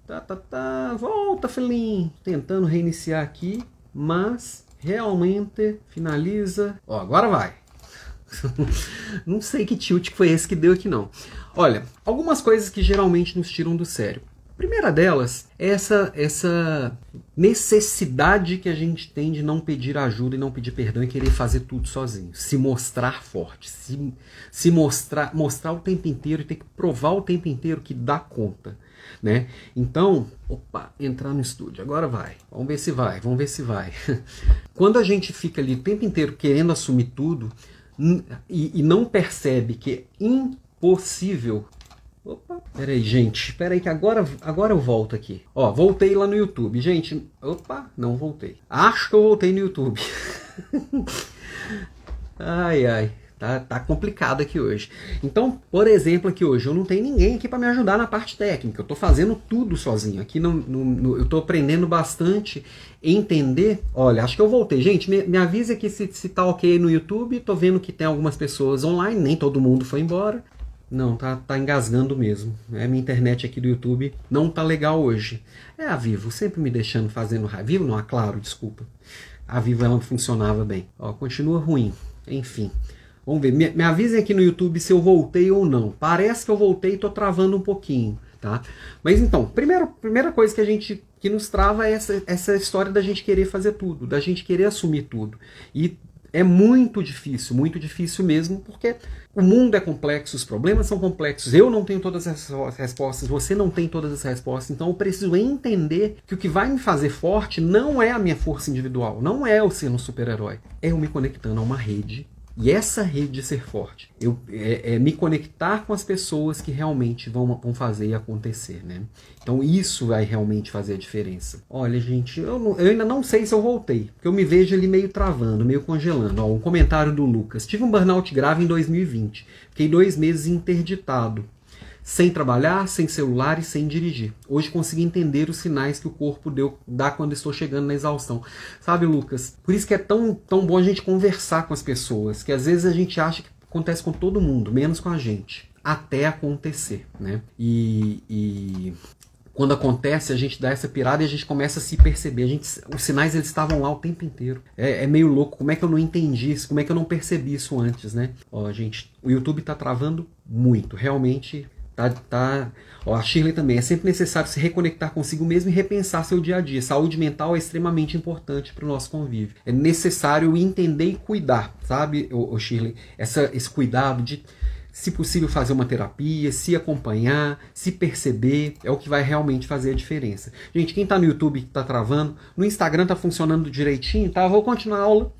Tá, tá, tá. Volta, filhinho. Tentando reiniciar aqui mas realmente finaliza. Ó, agora vai. não sei que tilt foi esse que deu aqui não. Olha, algumas coisas que geralmente nos tiram do sério. A primeira delas é essa, essa necessidade que a gente tem de não pedir ajuda e não pedir perdão e querer fazer tudo sozinho. Se mostrar forte, se, se mostrar, mostrar o tempo inteiro e ter que provar o tempo inteiro que dá conta. Né? Então, opa, entrar no estúdio, agora vai. Vamos ver se vai, vamos ver se vai. Quando a gente fica ali o tempo inteiro querendo assumir tudo e, e não percebe que é impossível Opa, peraí, gente. Peraí que agora, agora eu volto aqui. Ó, voltei lá no YouTube. Gente, opa, não voltei. Acho que eu voltei no YouTube. ai, ai. Tá, tá complicado aqui hoje. Então, por exemplo, aqui hoje eu não tenho ninguém aqui para me ajudar na parte técnica. Eu estou fazendo tudo sozinho. Aqui no, no, no eu estou aprendendo bastante entender. Olha, acho que eu voltei. Gente, me, me avisa aqui se, se tá ok no YouTube. Tô vendo que tem algumas pessoas online, nem todo mundo foi embora. Não, tá, tá engasgando mesmo. É minha internet aqui do YouTube não tá legal hoje. É a Vivo, sempre me deixando fazendo raiva. Vivo não, a Claro, desculpa. A Vivo ela funcionava bem. Ó, continua ruim. Enfim. Vamos ver, me, me avisem aqui no YouTube se eu voltei ou não. Parece que eu voltei e tô travando um pouquinho, tá? Mas então, primeiro, primeira coisa que a gente que nos trava é essa, essa história da gente querer fazer tudo, da gente querer assumir tudo. E é muito difícil, muito difícil mesmo, porque o mundo é complexo, os problemas são complexos, eu não tenho todas as respostas, você não tem todas as respostas, então eu preciso entender que o que vai me fazer forte não é a minha força individual, não é o ser um super-herói, é eu me conectando a uma rede e essa rede ser forte, eu, é, é, me conectar com as pessoas que realmente vão, vão fazer acontecer, né? Então isso vai realmente fazer a diferença. Olha, gente, eu, não, eu ainda não sei se eu voltei, porque eu me vejo ali meio travando, meio congelando. Ó, um comentário do Lucas. Tive um burnout grave em 2020. Fiquei dois meses interditado sem trabalhar, sem celular e sem dirigir. Hoje consegui entender os sinais que o corpo deu, dá quando estou chegando na exaustão. Sabe, Lucas? Por isso que é tão, tão bom a gente conversar com as pessoas, que às vezes a gente acha que acontece com todo mundo, menos com a gente. Até acontecer, né? E, e quando acontece, a gente dá essa pirada e a gente começa a se perceber. A gente, os sinais eles estavam lá o tempo inteiro. É, é, meio louco. Como é que eu não entendi isso? Como é que eu não percebi isso antes, né? Ó, gente, o YouTube tá travando muito. Realmente Tá, tá, ó, a Shirley também. É sempre necessário se reconectar consigo mesmo e repensar seu dia a dia. Saúde mental é extremamente importante para o nosso convívio. É necessário entender e cuidar, sabe, ô Shirley? Essa, esse cuidado de, se possível, fazer uma terapia, se acompanhar, se perceber, é o que vai realmente fazer a diferença. Gente, quem está no YouTube que está travando, no Instagram está funcionando direitinho, tá? vou continuar a aula.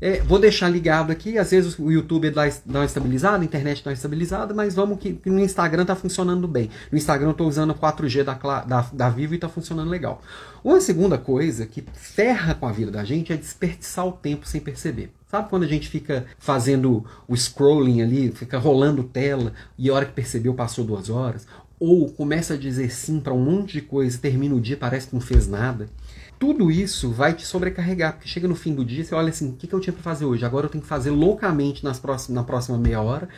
É, vou deixar ligado aqui, às vezes o YouTube dá, dá uma estabilizada, a internet dá uma estabilizada, mas vamos que, no Instagram está funcionando bem. No Instagram eu estou usando 4G da, da, da Vivo e está funcionando legal. Uma segunda coisa que ferra com a vida da gente é desperdiçar o tempo sem perceber. Sabe quando a gente fica fazendo o scrolling ali, fica rolando tela e a hora que percebeu passou duas horas? Ou começa a dizer sim para um monte de coisa, termina o dia parece que não fez nada tudo isso vai te sobrecarregar, porque chega no fim do dia, você olha assim, o que, que eu tinha para fazer hoje? Agora eu tenho que fazer loucamente nas próximas, na próxima meia hora.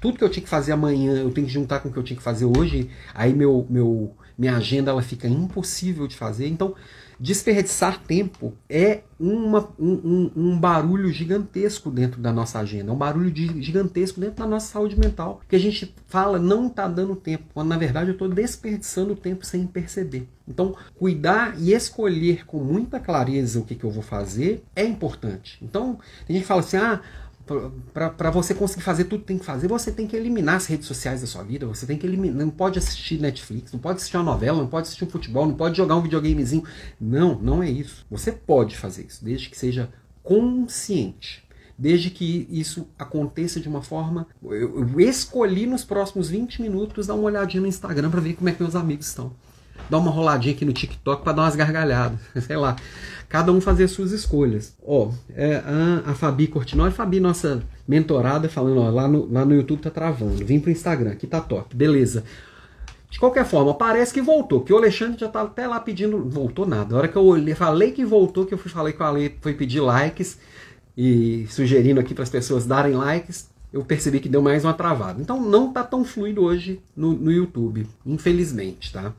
Tudo que eu tinha que fazer amanhã, eu tenho que juntar com o que eu tinha que fazer hoje. Aí meu, meu, minha agenda ela fica impossível de fazer. Então, desperdiçar tempo é uma, um, um, barulho gigantesco dentro da nossa agenda, um barulho de, gigantesco dentro da nossa saúde mental, que a gente fala não está dando tempo, quando na verdade eu estou desperdiçando tempo sem perceber. Então, cuidar e escolher com muita clareza o que, que eu vou fazer é importante. Então, a gente fala assim, ah, para você conseguir fazer tudo que tem que fazer, você tem que eliminar as redes sociais da sua vida, você tem que eliminar, não pode assistir Netflix, não pode assistir uma novela, não pode assistir um futebol, não pode jogar um videogamezinho. Não, não é isso. Você pode fazer isso, desde que seja consciente. Desde que isso aconteça de uma forma. Eu, eu escolhi nos próximos 20 minutos dar uma olhadinha no Instagram para ver como é que meus amigos estão dar uma roladinha aqui no TikTok para dar umas gargalhadas, sei lá. Cada um fazer suas escolhas. Ó, é, a, a Fabi Cortinoli, Fabi, nossa mentorada, falando, ó, lá no, lá no YouTube tá travando. Vim pro Instagram, aqui tá top. Beleza. De qualquer forma, parece que voltou, que o Alexandre já tá até lá pedindo. Voltou nada. A hora que eu olhei, falei que voltou, que eu fui, falei com a Ale, foi pedir likes e sugerindo aqui para as pessoas darem likes, eu percebi que deu mais uma travada. Então não tá tão fluido hoje no, no YouTube, infelizmente, tá?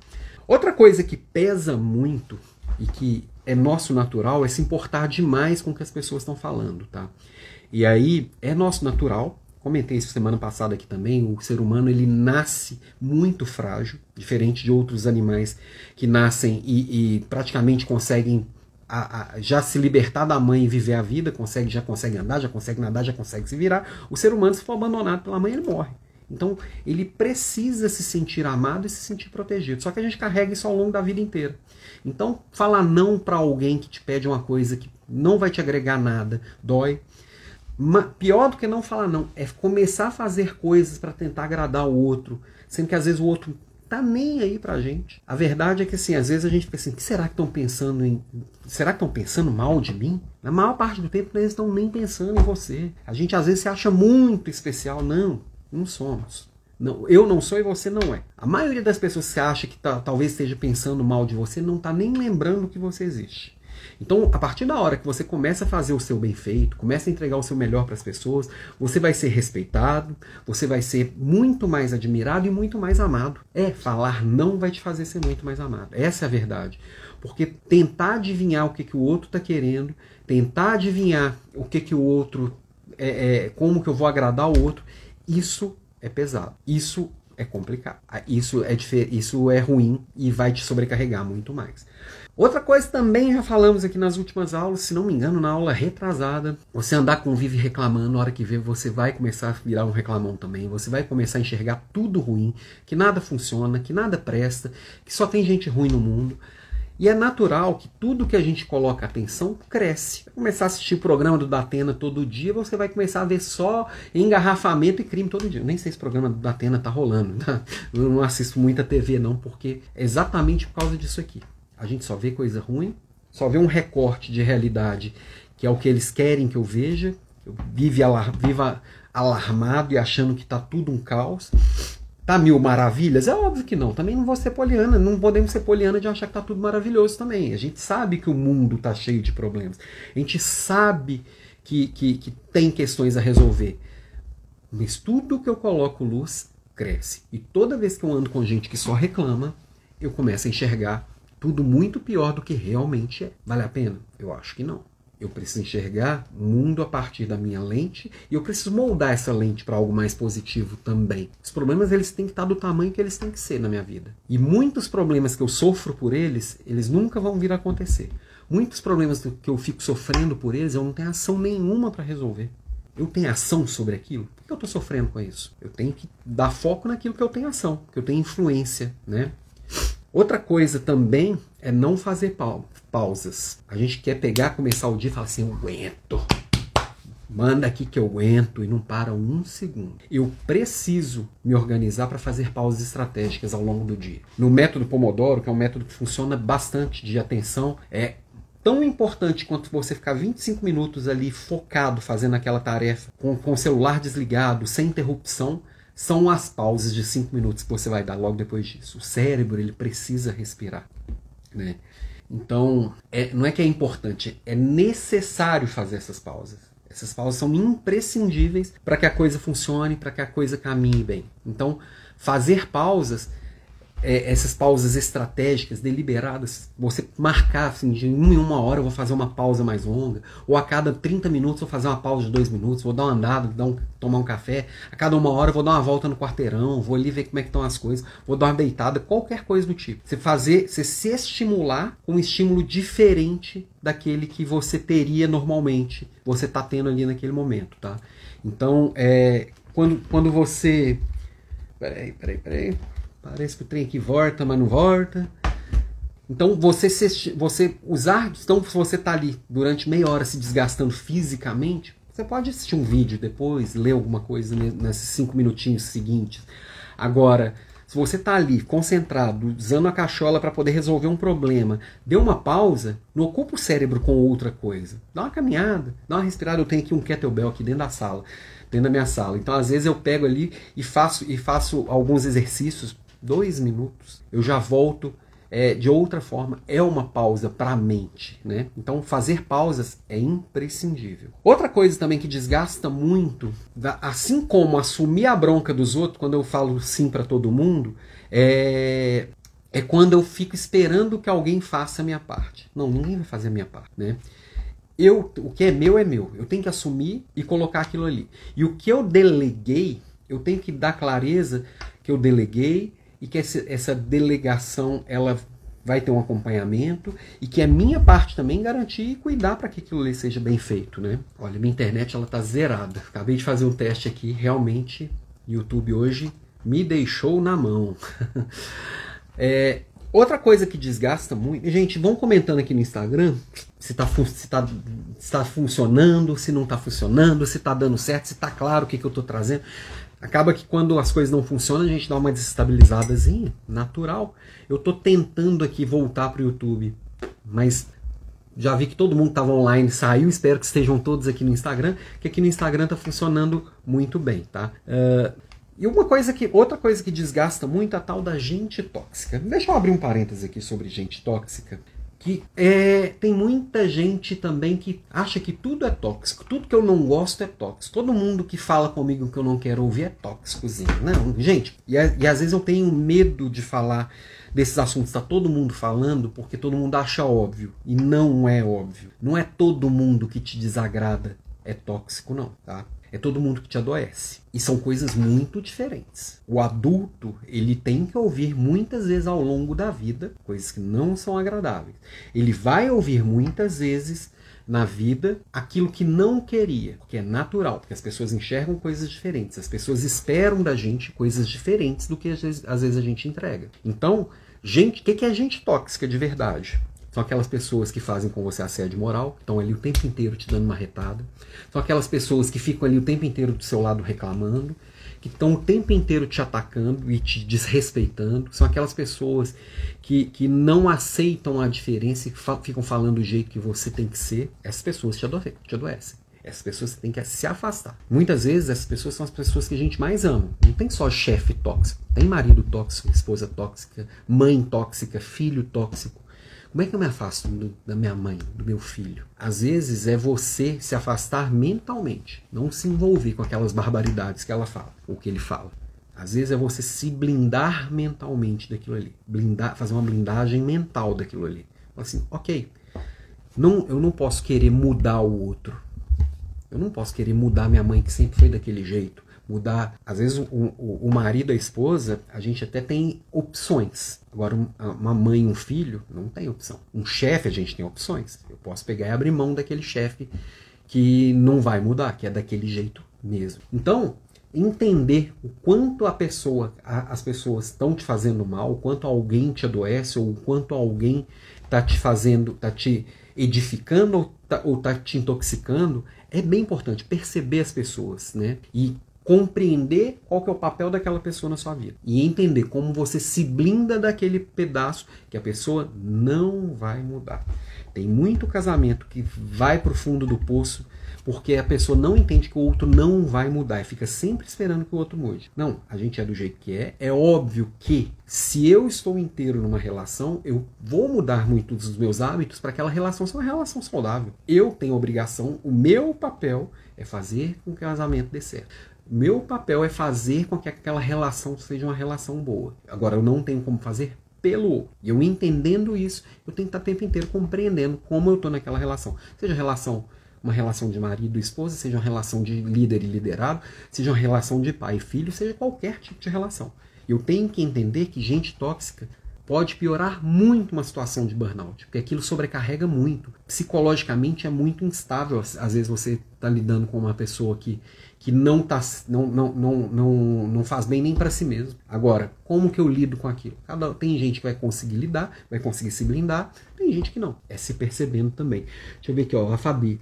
Outra coisa que pesa muito e que é nosso natural é se importar demais com o que as pessoas estão falando, tá? E aí é nosso natural. Comentei isso semana passada aqui também. O ser humano ele nasce muito frágil, diferente de outros animais que nascem e, e praticamente conseguem a, a, já se libertar da mãe e viver a vida, consegue, já consegue andar, já consegue nadar, já consegue se virar. O ser humano, se for abandonado pela mãe, ele morre. Então, ele precisa se sentir amado e se sentir protegido. Só que a gente carrega isso ao longo da vida inteira. Então, falar não para alguém que te pede uma coisa que não vai te agregar nada, dói. Pior do que não falar não, é começar a fazer coisas para tentar agradar o outro, sendo que às vezes o outro tá nem aí pra gente. A verdade é que assim, às vezes a gente fica assim, que será que estão pensando em. Será que estão pensando mal de mim? Na maior parte do tempo eles estão nem pensando em você. A gente às vezes se acha muito especial. Não, não somos. Não, eu não sou e você não é. A maioria das pessoas que acha que tá, talvez esteja pensando mal de você não está nem lembrando que você existe. Então, a partir da hora que você começa a fazer o seu bem feito, começa a entregar o seu melhor para as pessoas, você vai ser respeitado, você vai ser muito mais admirado e muito mais amado. É, falar não vai te fazer ser muito mais amado. Essa é a verdade. Porque tentar adivinhar o que, que o outro está querendo, tentar adivinhar o que, que o outro. É, é, como que eu vou agradar o outro, isso é pesado. Isso é complicado. Isso é, isso é ruim e vai te sobrecarregar muito mais. Outra coisa também já falamos aqui nas últimas aulas, se não me engano, na aula retrasada, você andar com vive reclamando, na hora que vê, você vai começar a virar um reclamão também, você vai começar a enxergar tudo ruim, que nada funciona, que nada presta, que só tem gente ruim no mundo. E é natural que tudo que a gente coloca atenção cresce. Começar a assistir o programa do Datena todo dia, você vai começar a ver só engarrafamento e crime todo dia. Nem sei se o programa do Datena tá rolando. Tá? Eu não assisto muita TV não, porque é exatamente por causa disso aqui. A gente só vê coisa ruim, só vê um recorte de realidade que é o que eles querem que eu veja. Eu alar, viva alarmado e achando que está tudo um caos. Tá mil maravilhas? É óbvio que não. Também não vou ser poliana. Não podemos ser poliana de achar que tá tudo maravilhoso também. A gente sabe que o mundo tá cheio de problemas. A gente sabe que, que, que tem questões a resolver. Mas tudo que eu coloco luz cresce. E toda vez que eu ando com gente que só reclama, eu começo a enxergar tudo muito pior do que realmente é. Vale a pena? Eu acho que não. Eu preciso enxergar o mundo a partir da minha lente e eu preciso moldar essa lente para algo mais positivo também. Os problemas eles têm que estar do tamanho que eles têm que ser na minha vida. E muitos problemas que eu sofro por eles, eles nunca vão vir a acontecer. Muitos problemas que eu fico sofrendo por eles, eu não tenho ação nenhuma para resolver. Eu tenho ação sobre aquilo? Por que eu estou sofrendo com isso? Eu tenho que dar foco naquilo que eu tenho ação, que eu tenho influência, né? Outra coisa também é não fazer pausas. A gente quer pegar, começar o dia e falar assim, eu aguento. Manda aqui que eu aguento e não para um segundo. Eu preciso me organizar para fazer pausas estratégicas ao longo do dia. No método Pomodoro, que é um método que funciona bastante de atenção, é tão importante quanto você ficar 25 minutos ali focado fazendo aquela tarefa, com, com o celular desligado, sem interrupção, são as pausas de 5 minutos que você vai dar logo depois disso. O cérebro ele precisa respirar. Né? Então, é, não é que é importante, é necessário fazer essas pausas. Essas pausas são imprescindíveis para que a coisa funcione, para que a coisa caminhe bem. Então, fazer pausas é, essas pausas estratégicas, deliberadas, você marcar assim, de uma em uma hora eu vou fazer uma pausa mais longa, ou a cada 30 minutos eu vou fazer uma pausa de dois minutos, vou dar uma andada, dar um, tomar um café, a cada uma hora eu vou dar uma volta no quarteirão, vou ali ver como é que estão as coisas, vou dar uma deitada, qualquer coisa do tipo. Você fazer, você se estimular com um estímulo diferente daquele que você teria normalmente, você está tendo ali naquele momento, tá? Então, é, quando, quando você... Peraí, peraí, peraí. Parece que o trem aqui volta, mas não volta. Então você, se, você usar, então se você está ali durante meia hora se desgastando fisicamente, você pode assistir um vídeo depois, ler alguma coisa nesses cinco minutinhos seguintes. Agora, se você está ali concentrado, usando a cachola para poder resolver um problema, deu uma pausa, não ocupa o cérebro com outra coisa. Dá uma caminhada, dá uma respirada. Eu tenho aqui um kettlebell aqui dentro da sala, dentro da minha sala. Então, às vezes eu pego ali e faço e faço alguns exercícios dois minutos, eu já volto é, de outra forma. É uma pausa para a mente, né? Então fazer pausas é imprescindível. Outra coisa também que desgasta muito, assim como assumir a bronca dos outros, quando eu falo sim para todo mundo, é é quando eu fico esperando que alguém faça a minha parte. Não, ninguém vai fazer a minha parte, né? Eu, o que é meu é meu. Eu tenho que assumir e colocar aquilo ali. E o que eu deleguei, eu tenho que dar clareza que eu deleguei, e que essa, delegação ela vai ter um acompanhamento e que a minha parte também garantir e cuidar para que aquilo ali seja bem feito, né? Olha, minha internet ela tá zerada. Acabei de fazer um teste aqui, realmente YouTube hoje me deixou na mão. é, outra coisa que desgasta muito. Gente, vão comentando aqui no Instagram se está se tá, se tá funcionando, se não está funcionando, se está dando certo, se está claro o que, que eu estou trazendo. Acaba que quando as coisas não funcionam, a gente dá uma desestabilizadazinha, natural. Eu estou tentando aqui voltar para o YouTube, mas já vi que todo mundo estava online, saiu. Espero que estejam todos aqui no Instagram, que aqui no Instagram está funcionando muito bem, tá? Uh, e uma coisa que, outra coisa que desgasta muito é a tal da gente tóxica. Deixa eu abrir um parêntese aqui sobre gente tóxica. Que é, tem muita gente também que acha que tudo é tóxico, tudo que eu não gosto é tóxico. Todo mundo que fala comigo que eu não quero ouvir é tóxicozinho. Não, gente, e, e às vezes eu tenho medo de falar desses assuntos está todo mundo falando porque todo mundo acha óbvio e não é óbvio. Não é todo mundo que te desagrada é tóxico não, tá? É todo mundo que te adoece. E são coisas muito diferentes. O adulto, ele tem que ouvir muitas vezes ao longo da vida coisas que não são agradáveis. Ele vai ouvir muitas vezes na vida aquilo que não queria, porque é natural, porque as pessoas enxergam coisas diferentes, as pessoas esperam da gente coisas diferentes do que às vezes, às vezes a gente entrega. Então, gente, o que, que é gente tóxica de verdade? São aquelas pessoas que fazem com você assédio moral, que estão ali o tempo inteiro te dando uma retada. São aquelas pessoas que ficam ali o tempo inteiro do seu lado reclamando, que estão o tempo inteiro te atacando e te desrespeitando. São aquelas pessoas que, que não aceitam a diferença e fa ficam falando do jeito que você tem que ser. Essas pessoas te, adoecem. Te adoecem. Essas pessoas têm que se afastar. Muitas vezes essas pessoas são as pessoas que a gente mais ama. Não tem só chefe tóxico, tem marido tóxico, esposa tóxica, mãe tóxica, filho tóxico. Como é que eu me afasto do, da minha mãe, do meu filho? Às vezes é você se afastar mentalmente, não se envolver com aquelas barbaridades que ela fala, ou que ele fala. Às vezes é você se blindar mentalmente daquilo ali, blindar, fazer uma blindagem mental daquilo ali. Assim, ok, não, eu não posso querer mudar o outro. Eu não posso querer mudar minha mãe que sempre foi daquele jeito mudar. Às vezes o, o, o marido, a esposa, a gente até tem opções. Agora, uma mãe e um filho não tem opção. Um chefe, a gente tem opções. Eu posso pegar e abrir mão daquele chefe que não vai mudar, que é daquele jeito mesmo. Então, entender o quanto a pessoa, a, as pessoas estão te fazendo mal, o quanto alguém te adoece, ou o quanto alguém está te fazendo, está te edificando ou está tá te intoxicando, é bem importante perceber as pessoas, né? E compreender qual que é o papel daquela pessoa na sua vida e entender como você se blinda daquele pedaço que a pessoa não vai mudar. Tem muito casamento que vai para o fundo do poço porque a pessoa não entende que o outro não vai mudar e fica sempre esperando que o outro mude. Não, a gente é do jeito que é. É óbvio que se eu estou inteiro numa relação, eu vou mudar muito dos meus hábitos para aquela relação ser uma relação saudável. Eu tenho obrigação, o meu papel é fazer com que o casamento dê certo. Meu papel é fazer com que aquela relação seja uma relação boa. Agora, eu não tenho como fazer pelo. E eu entendendo isso, eu tenho que estar o tempo inteiro compreendendo como eu estou naquela relação. Seja relação uma relação de marido e esposa, seja uma relação de líder e liderado, seja uma relação de pai e filho, seja qualquer tipo de relação. Eu tenho que entender que gente tóxica pode piorar muito uma situação de burnout, porque aquilo sobrecarrega muito. Psicologicamente é muito instável. Às vezes você está lidando com uma pessoa que que não, tá, não, não, não, não, não faz bem nem para si mesmo. Agora, como que eu lido com aquilo? Cada, tem gente que vai conseguir lidar, vai conseguir se blindar, tem gente que não. É se percebendo também. Deixa eu ver aqui, ó, a Fabi.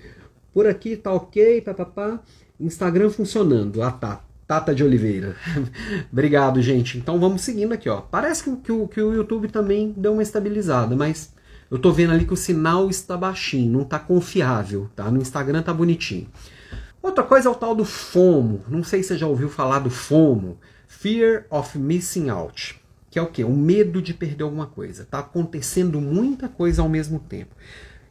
Por aqui tá ok, papapá. Instagram funcionando. Ah, tá. Tata de Oliveira. Obrigado, gente. Então vamos seguindo aqui, ó. Parece que, que, o, que o YouTube também deu uma estabilizada, mas eu tô vendo ali que o sinal está baixinho, não tá confiável, tá? No Instagram tá bonitinho. Outra coisa é o tal do FOMO. Não sei se você já ouviu falar do FOMO. Fear of Missing Out. Que é o quê? O medo de perder alguma coisa. Está acontecendo muita coisa ao mesmo tempo.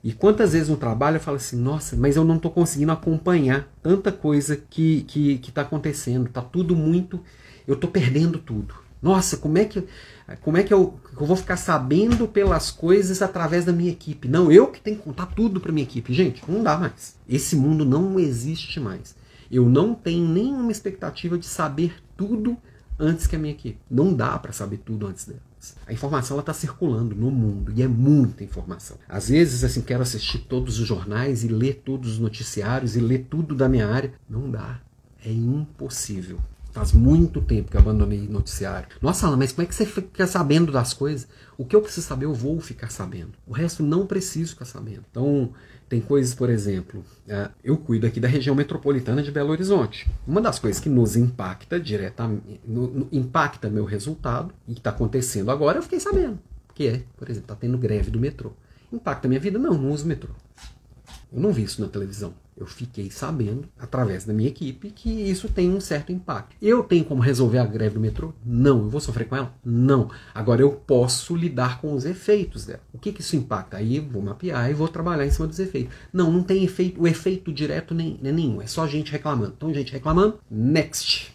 E quantas vezes no trabalho eu falo assim, nossa, mas eu não estou conseguindo acompanhar tanta coisa que está que, que tá acontecendo. Está tudo muito. Eu estou perdendo tudo. Nossa, como é que, como é que eu, eu, vou ficar sabendo pelas coisas através da minha equipe? Não, eu que tenho que contar tudo para minha equipe. Gente, não dá mais. Esse mundo não existe mais. Eu não tenho nenhuma expectativa de saber tudo antes que a minha equipe. Não dá para saber tudo antes delas. A informação está circulando no mundo e é muita informação. Às vezes, assim, quero assistir todos os jornais e ler todos os noticiários e ler tudo da minha área. Não dá. É impossível Faz muito tempo que eu abandonei noticiário. Nossa, Alan, mas como é que você fica sabendo das coisas? O que eu preciso saber, eu vou ficar sabendo. O resto não preciso ficar sabendo. Então, tem coisas, por exemplo, é, eu cuido aqui da região metropolitana de Belo Horizonte. Uma das coisas que nos impacta diretamente, impacta meu resultado, e que está acontecendo agora, eu fiquei sabendo. Que é, por exemplo, está tendo greve do metrô. Impacta minha vida? Não, não uso metrô. Eu não vi isso na televisão. Eu fiquei sabendo, através da minha equipe, que isso tem um certo impacto. Eu tenho como resolver a greve do metrô? Não. Eu vou sofrer com ela? Não. Agora eu posso lidar com os efeitos dela. O que, que isso impacta? Aí vou mapear e vou trabalhar em cima dos efeitos. Não, não tem efeito, o efeito direto nem, nem nenhum. É só gente reclamando. Então, gente reclamando, next.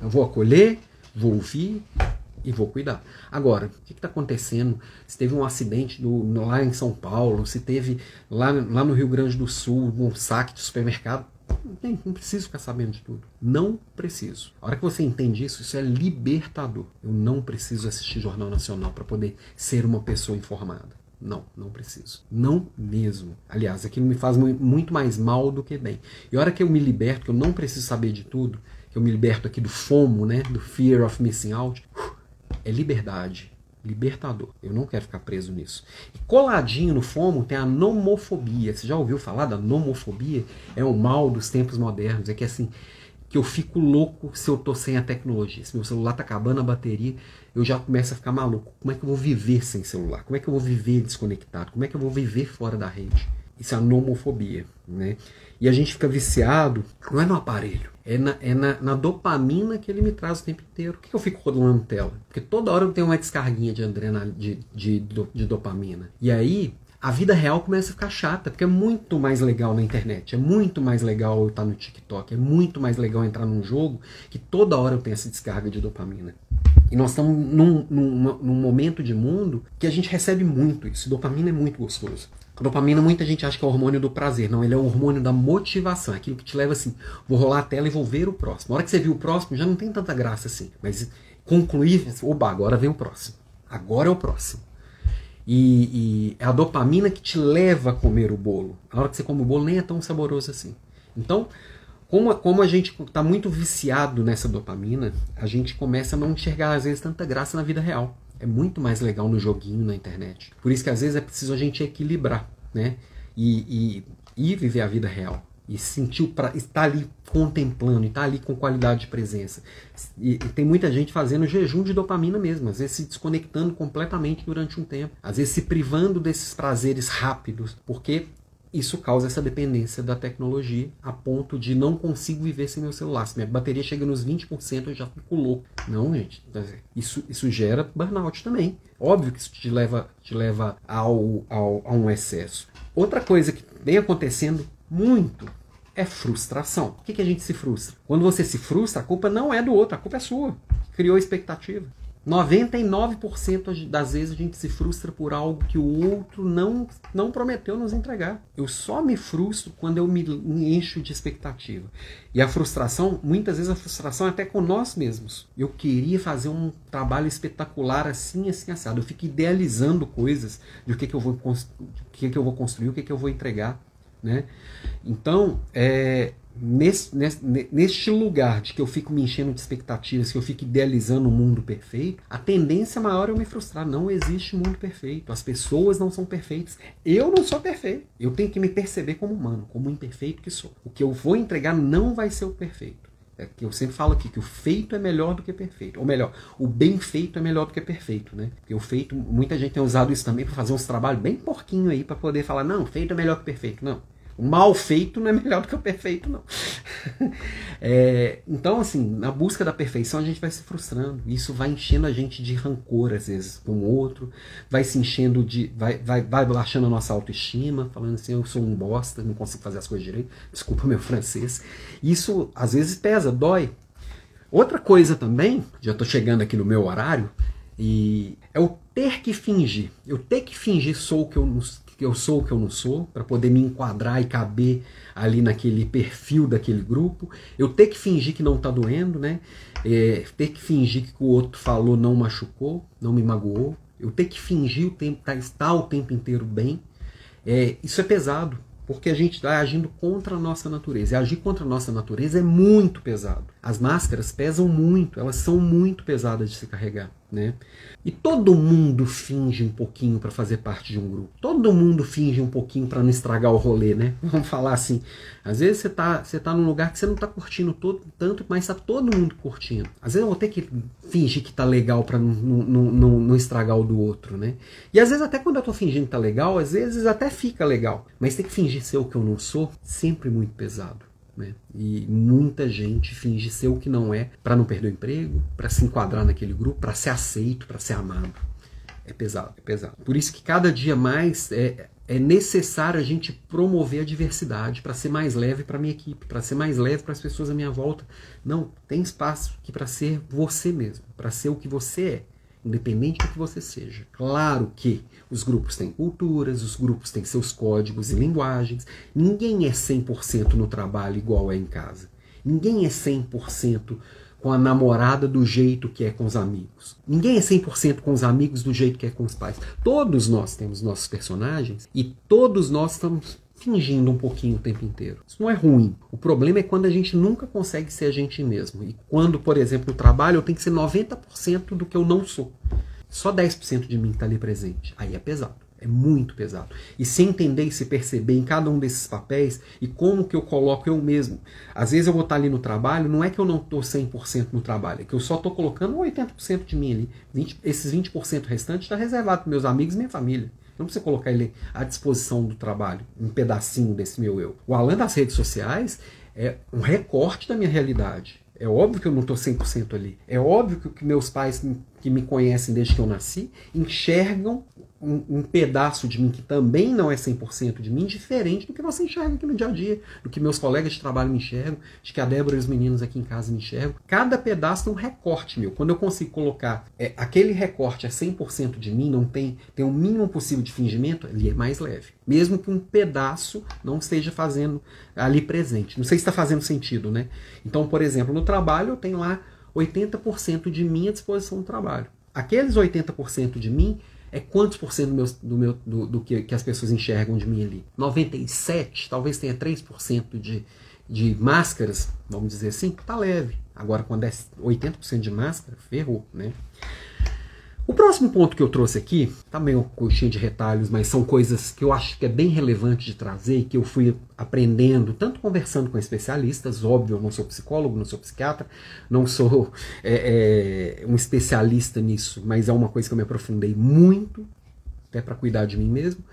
Eu vou acolher, vou ouvir, e vou cuidar. Agora, o que está acontecendo? Se teve um acidente no, lá em São Paulo, se teve lá, lá no Rio Grande do Sul um saque de supermercado, não, não preciso ficar sabendo de tudo. Não preciso. A hora que você entende isso, isso é libertador. Eu não preciso assistir Jornal Nacional para poder ser uma pessoa informada. Não, não preciso. Não mesmo. Aliás, aquilo me faz muito mais mal do que bem. E a hora que eu me liberto, que eu não preciso saber de tudo, que eu me liberto aqui do FOMO, né, do Fear of Missing Out, é liberdade, libertador. Eu não quero ficar preso nisso. E coladinho no FOMO tem a nomofobia. Você já ouviu falar da nomofobia? É o mal dos tempos modernos. É que assim, que eu fico louco se eu tô sem a tecnologia. Se meu celular tá acabando a bateria, eu já começo a ficar maluco. Como é que eu vou viver sem celular? Como é que eu vou viver desconectado? Como é que eu vou viver fora da rede? Isso é a nomofobia, né? E a gente fica viciado, não é no aparelho, é na, é na, na dopamina que ele me traz o tempo inteiro. Por que eu fico rodando tela? Porque toda hora eu tenho uma descarguinha de adrenalina, de, de, de dopamina. E aí, a vida real começa a ficar chata, porque é muito mais legal na internet, é muito mais legal eu estar no TikTok, é muito mais legal entrar num jogo que toda hora eu tenho essa descarga de dopamina. E nós estamos num, num, num momento de mundo que a gente recebe muito isso. Dopamina é muito gostoso. A dopamina, muita gente acha que é o hormônio do prazer. Não, ele é o hormônio da motivação. É aquilo que te leva assim, vou rolar a tela e vou ver o próximo. Na hora que você viu o próximo, já não tem tanta graça assim. Mas concluir, oba, agora vem o próximo. Agora é o próximo. E, e, é a dopamina que te leva a comer o bolo. Na hora que você come o bolo, nem é tão saboroso assim. Então, como, como a gente está muito viciado nessa dopamina, a gente começa a não enxergar, às vezes, tanta graça na vida real é muito mais legal no joguinho na internet. Por isso que às vezes é preciso a gente equilibrar, né? E, e, e viver a vida real. E sentir pra, estar ali contemplando, estar ali com qualidade de presença. E, e, tem muita gente fazendo jejum de dopamina mesmo, às vezes se desconectando completamente durante um tempo, às vezes se privando desses prazeres rápidos, porque isso causa essa dependência da tecnologia a ponto de não consigo viver sem meu celular. Se minha bateria chega nos 20%, eu já fico louco. Não, gente. Isso, isso gera burnout também. Óbvio que isso te leva, te leva ao, ao, a um excesso. Outra coisa que vem acontecendo muito é frustração. O que, que a gente se frustra? Quando você se frustra, a culpa não é do outro, a culpa é sua. Criou expectativa. 99% das vezes a gente se frustra por algo que o outro não, não prometeu nos entregar. Eu só me frustro quando eu me encho de expectativa. E a frustração, muitas vezes a frustração é até com nós mesmos. Eu queria fazer um trabalho espetacular assim, assim, assado. Eu fico idealizando coisas de o que, que, eu, vou, o que, que eu vou construir, o que, que eu vou entregar. Né? Então, é, nesse, neste lugar de que eu fico me enchendo de expectativas, que eu fico idealizando um mundo perfeito, a tendência maior é eu me frustrar. Não existe mundo perfeito. As pessoas não são perfeitas. Eu não sou perfeito. Eu tenho que me perceber como humano, como imperfeito que sou. O que eu vou entregar não vai ser o perfeito. É que eu sempre falo aqui que o feito é melhor do que perfeito. Ou melhor, o bem feito é melhor do que perfeito, né? Porque o feito, muita gente tem usado isso também para fazer uns trabalhos bem porquinho aí para poder falar, não, feito é melhor que perfeito. Não. O mal feito não é melhor do que o perfeito, não. é, então, assim, na busca da perfeição a gente vai se frustrando. Isso vai enchendo a gente de rancor, às vezes, com o outro, vai se enchendo de. vai, vai, vai baixando a nossa autoestima, falando assim, eu sou um bosta, não consigo fazer as coisas direito. Desculpa meu francês. Isso às vezes pesa, dói. Outra coisa também, já estou chegando aqui no meu horário, e é o ter que fingir. Eu ter que fingir sou o que eu não que eu sou o que eu não sou, para poder me enquadrar e caber ali naquele perfil daquele grupo. Eu ter que fingir que não está doendo, né? É, ter que fingir que o outro falou não machucou, não me magoou. Eu ter que fingir o tempo, tá, estar o tempo inteiro bem. É, isso é pesado. porque a gente está agindo contra a nossa natureza. E agir contra a nossa natureza é muito pesado. As máscaras pesam muito, elas são muito pesadas de se carregar. Né? E todo mundo finge um pouquinho para fazer parte de um grupo. Todo mundo finge um pouquinho para não estragar o rolê, né? Vamos falar assim. Às vezes você tá, você tá num lugar que você não tá curtindo todo, tanto, mas tá todo mundo curtindo. Às vezes eu vou ter que fingir que tá legal para não, estragar o do outro, né? E às vezes até quando eu tô fingindo que tá legal, às vezes até fica legal. Mas tem que fingir ser o que eu não sou, sempre muito pesado. Né? E muita gente finge ser o que não é para não perder o emprego, para se enquadrar naquele grupo, para ser aceito, para ser amado. É pesado, é pesado. Por isso que cada dia mais é, é necessário a gente promover a diversidade para ser mais leve para minha equipe, para ser mais leve para as pessoas à minha volta. Não, tem espaço aqui para ser você mesmo, para ser o que você é independente do que você seja. Claro que os grupos têm culturas, os grupos têm seus códigos e linguagens. Ninguém é 100% no trabalho igual é em casa. Ninguém é 100% com a namorada do jeito que é com os amigos. Ninguém é 100% com os amigos do jeito que é com os pais. Todos nós temos nossos personagens e todos nós estamos fingindo um pouquinho o tempo inteiro. Isso não é ruim. O problema é quando a gente nunca consegue ser a gente mesmo. E quando, por exemplo, no trabalho eu tenho que ser 90% do que eu não sou. Só 10% de mim está ali presente. Aí é pesado. É muito pesado. E se entender e se perceber em cada um desses papéis e como que eu coloco eu mesmo. Às vezes eu vou estar ali no trabalho, não é que eu não estou 100% no trabalho, é que eu só estou colocando 80% de mim ali. 20, esses 20% restantes está reservado para meus amigos e minha família. Não precisa colocar ele à disposição do trabalho, um pedacinho desse meu eu. O Alan das redes sociais é um recorte da minha realidade. É óbvio que eu não estou 100% ali. É óbvio que meus pais que me conhecem desde que eu nasci enxergam um, um, pedaço de mim que também não é 100% de mim, diferente do que você enxerga aqui no dia a dia, do que meus colegas de trabalho me enxergam, de que a Débora e os meninos aqui em casa me enxergam. Cada pedaço tem um recorte meu. Quando eu consigo colocar é, aquele recorte é 100% de mim, não tem, tem o mínimo possível de fingimento, ele é mais leve. Mesmo que um pedaço não esteja fazendo ali presente. Não sei se está fazendo sentido, né? Então, por exemplo, no trabalho eu tenho lá 80% de mim à disposição do trabalho. Aqueles 80% de mim é quantos por cento do, meu, do, meu, do, do que, que, as pessoas enxergam de mim ali? 97, talvez tenha 3% de, de máscaras, vamos dizer assim, tá leve. Agora, quando é 80% de máscara, ferrou, né? O próximo ponto que eu trouxe aqui, também tá um coxinha de retalhos, mas são coisas que eu acho que é bem relevante de trazer e que eu fui aprendendo, tanto conversando com especialistas, óbvio, eu não sou psicólogo, não sou psiquiatra, não sou é, é, um especialista nisso, mas é uma coisa que eu me aprofundei muito, até para cuidar de mim mesmo.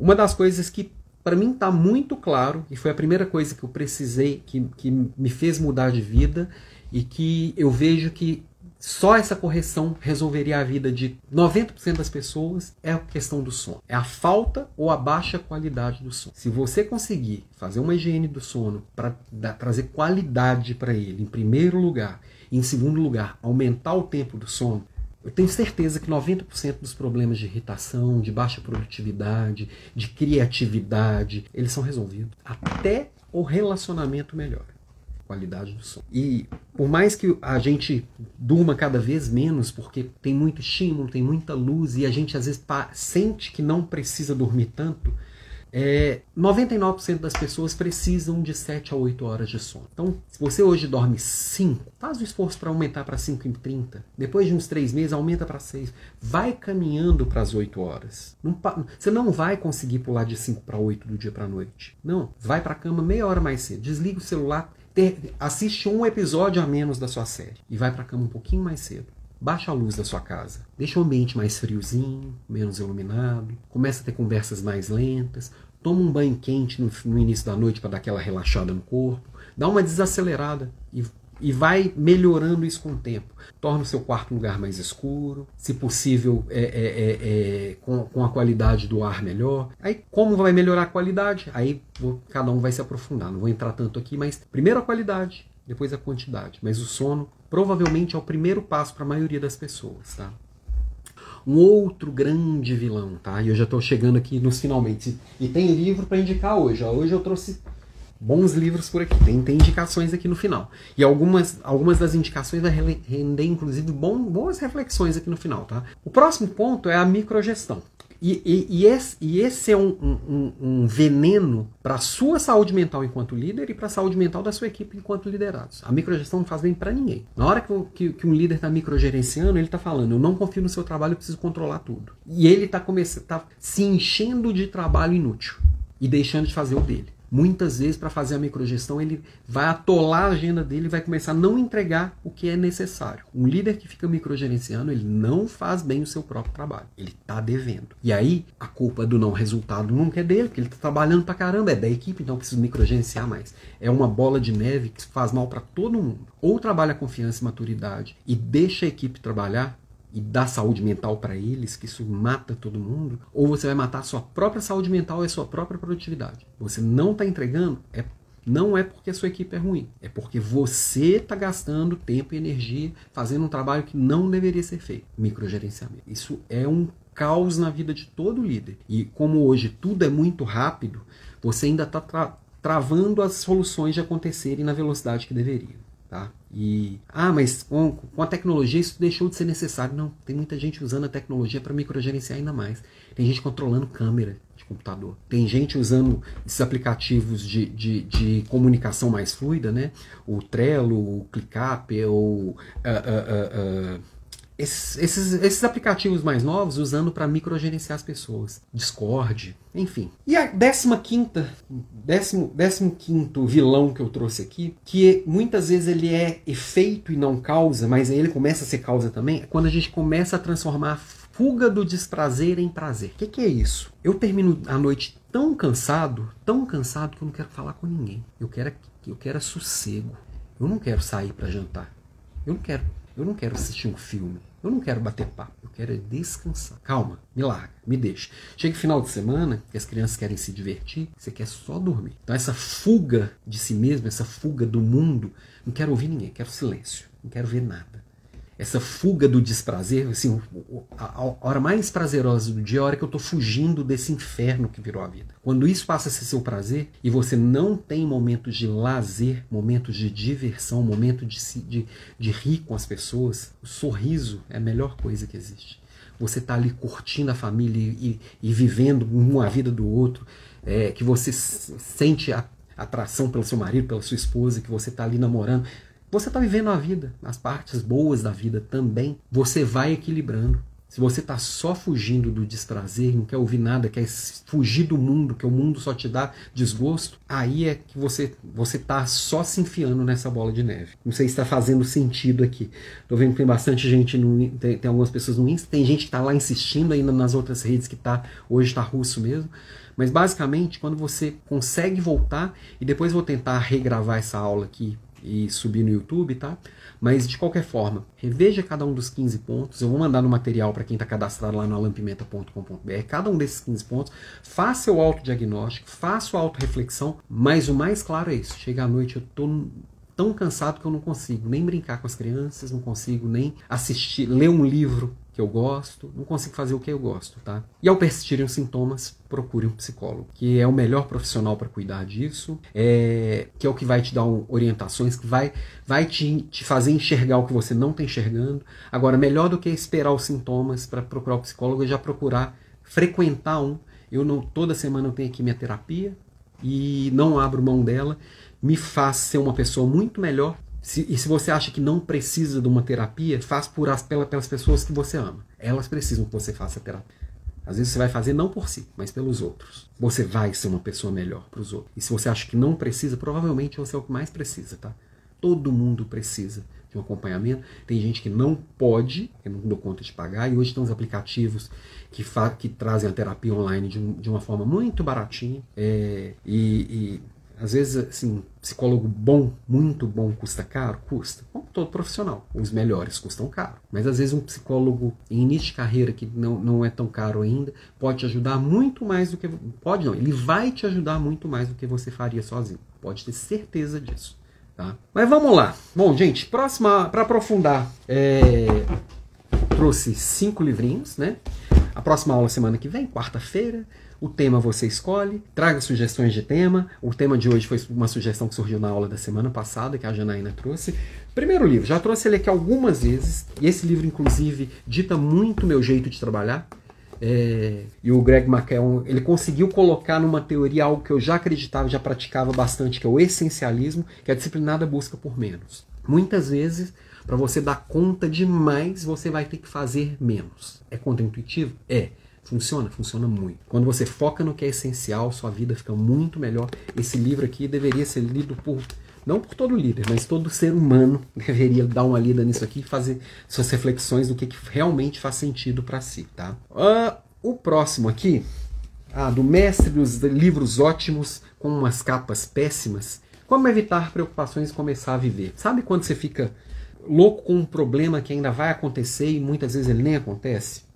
Uma das coisas que para mim está muito claro, e foi a primeira coisa que eu precisei, que, que me fez mudar de vida, e que eu vejo que só essa correção resolveria a vida de 90% das pessoas é a questão do sono. É a falta ou a baixa qualidade do sono. Se você conseguir fazer uma higiene do sono para trazer qualidade para ele, em primeiro lugar, e em segundo lugar, aumentar o tempo do sono, eu tenho certeza que 90% dos problemas de irritação, de baixa produtividade, de criatividade, eles são resolvidos. Até o relacionamento melhora qualidade do som. E por mais que a gente durma cada vez menos, porque tem muito estímulo, tem muita luz, e a gente às vezes sente que não precisa dormir tanto, é, 99% das pessoas precisam de 7 a 8 horas de sono. Então, se você hoje dorme 5, faz o esforço para aumentar para 5 e 30. Depois de uns 3 meses, aumenta para 6. Vai caminhando para as 8 horas. Não, você não vai conseguir pular de 5 para 8 do dia para a noite. Não. Vai para a cama meia hora mais cedo. Desliga o celular, ter, assiste um episódio a menos da sua série e vai para cama um pouquinho mais cedo. Baixa a luz da sua casa. Deixa o ambiente mais friozinho, menos iluminado. Começa a ter conversas mais lentas. Toma um banho quente no, no início da noite para dar aquela relaxada no corpo. Dá uma desacelerada e e vai melhorando isso com o tempo. Torna o seu quarto lugar mais escuro, se possível, é, é, é, é, com, com, a qualidade do ar melhor. Aí, como vai melhorar a qualidade? Aí vou, cada um vai se aprofundar. Não vou entrar tanto aqui, mas primeiro a qualidade, depois a quantidade. Mas o sono provavelmente é o primeiro passo para a maioria das pessoas, tá? Um outro grande vilão, tá? E eu já estou chegando aqui nos finalmente. E tem livro para indicar hoje. Ó. Hoje eu trouxe bons livros por aqui. Tem, tem indicações aqui no final. E algumas, algumas das indicações vai render, inclusive, bom, boas reflexões aqui no final. Tá? O próximo ponto é a microgestão. E, e, e, esse, e esse, é um, um, um veneno para a sua saúde mental enquanto líder e para a saúde mental da sua equipe enquanto liderados. A microgestão não faz bem para ninguém. Na hora que, que, que um líder está microgerenciando, ele está falando: eu não confio no seu trabalho, eu preciso controlar tudo. E ele está tá se enchendo de trabalho inútil e deixando de fazer o dele muitas vezes para fazer a microgestão ele vai atolar a agenda dele vai começar a não entregar o que é necessário. Um líder que fica microgerenciando, ele não faz bem o seu próprio trabalho. Ele está devendo. E aí a culpa do não resultado nunca é dele, porque ele está trabalhando para caramba, é da equipe, então precisa microgerenciar mais. É uma bola de neve que faz mal para todo mundo. Ou trabalha confiança e maturidade e deixa a equipe trabalhar, e dá saúde mental para eles, que isso mata todo mundo, ou você vai matar a sua própria saúde mental e a sua própria produtividade. Você não está entregando, é, não é porque a sua equipe é ruim, é porque você está gastando tempo e energia fazendo um trabalho que não deveria ser feito. Microgerenciamento. Isso é um caos na vida de todo líder. E como hoje tudo é muito rápido, você ainda está tra travando as soluções de acontecerem na velocidade que deveriam. Tá? E, ah, mas com, com, a tecnologia isso deixou de ser necessário. Não, tem muita gente usando a tecnologia para microgerenciar ainda mais. Tem gente controlando câmera de computador. Tem gente usando esses aplicativos de, de, de comunicação mais fluida, né? O Trello, o ClickUp, ou uh, uh, uh, esses, esses, esses, aplicativos mais novos usando para microgerenciar as pessoas. Discord, enfim. E a 15 décimo, décimo quinto vilão que eu trouxe aqui, que muitas vezes ele é efeito e não causa, mas ele começa a ser causa também, é quando a gente começa a transformar a fuga do desprazer em prazer. O que, que é isso? Eu termino a noite tão cansado, tão cansado que eu não quero falar com ninguém. Eu quero, eu quero sossego. Eu não quero sair para jantar. Eu não quero, eu não quero assistir um filme. Eu não quero bater papo, eu quero é descansar. Calma, me larga, me deixa. Chega final de semana, que as crianças querem se divertir, você quer só dormir. Então essa fuga de si mesmo, essa fuga do mundo, não quero ouvir ninguém, quero silêncio, não quero ver nada essa fuga do desprazer, assim, a, hora mais prazerosa do dia é a hora que eu estou fugindo desse inferno que virou a vida. Quando isso passa a ser seu prazer e você não tem momentos de lazer, momentos de diversão, momentos de, de, de rir com as pessoas, o sorriso é a melhor coisa que existe. Você está ali curtindo a família e, e, vivendo um a vida do outro, é, que você sente a atração pelo seu marido, pela sua esposa, que você está ali namorando. Você está vivendo a vida, as partes boas da vida também. Você vai equilibrando. Se você está só fugindo do desprazer, não quer ouvir nada, quer fugir do mundo, que o mundo só te dá desgosto, aí é que você você está só se enfiando nessa bola de neve. Não sei se está fazendo sentido aqui. Estou vendo que tem bastante gente, no, tem, tem, algumas pessoas no Insta, tem gente que está lá insistindo ainda nas outras redes que tá, hoje está russo mesmo. Mas basicamente, quando você consegue voltar, e depois vou tentar regravar essa aula aqui e subir no YouTube, tá? Mas de qualquer forma, reveja cada um dos 15 pontos. Eu vou mandar no material para quem está cadastrado lá no alampimenta.com.br. Cada um desses 15 pontos, faça o autodiagnóstico, faça a autorreflexão, mas o mais claro é isso. Chega à noite, eu tô tão cansado que eu não consigo nem brincar com as crianças, não consigo nem assistir, ler um livro que eu gosto, não consigo fazer o que eu gosto, tá? E ao persistirem os sintomas, procure um psicólogo, que é o melhor profissional para cuidar disso, é, que é o que vai te dar um, orientações, que vai, vai te, te fazer enxergar o que você não está enxergando. Agora, melhor do que esperar os sintomas para procurar o psicólogo é já procurar frequentar um. Eu não toda semana eu tenho aqui minha terapia e não abro mão dela, me faz ser uma pessoa muito melhor se, e se você acha que não precisa de uma terapia, faz por as, pelas pessoas que você ama. Elas precisam que você faça terapia. Às vezes você vai fazer não por si, mas pelos outros. Você vai ser uma pessoa melhor para os outros. E se você acha que não precisa, provavelmente você é o que mais precisa, tá? Todo mundo precisa de um acompanhamento. Tem gente que não pode, que não deu conta de pagar, e hoje tem uns aplicativos que, que trazem a terapia online de, um, de uma forma muito baratinha. É, e, e às vezes, assim, psicólogo bom, muito bom, custa caro? Custa. Como todo profissional. Os melhores custam caro. Mas às vezes um psicólogo em início de carreira, que não, não é tão caro ainda, pode te ajudar muito mais do que. Pode não, ele vai te ajudar muito mais do que você faria sozinho. Pode ter certeza disso. Tá? Mas vamos lá. Bom, gente, próxima, para aprofundar, é, trouxe cinco livrinhos, né? A próxima aula semana que vem, quarta-feira. O tema você escolhe, traga sugestões de tema. O tema de hoje foi uma sugestão que surgiu na aula da semana passada, que a Janaína trouxe. Primeiro livro, já trouxe ele aqui algumas vezes, e esse livro, inclusive, dita muito meu jeito de trabalhar. É, e o Greg McKeown, ele conseguiu colocar numa teoria algo que eu já acreditava, já praticava bastante, que é o essencialismo, que é a disciplinada busca por menos. Muitas vezes, para você dar conta de mais, você vai ter que fazer menos. É contra-intuitivo? É. Funciona? Funciona muito. Quando você foca no que é essencial, sua vida fica muito melhor. Esse livro aqui deveria ser lido por não por todo líder, mas todo ser humano deveria dar uma lida nisso aqui e fazer suas reflexões do que, que realmente faz sentido para si, tá? Uh, o próximo aqui, ah, do mestre dos livros ótimos com umas capas péssimas, como evitar preocupações e começar a viver. Sabe quando você fica louco com um problema que ainda vai acontecer e muitas vezes ele nem acontece?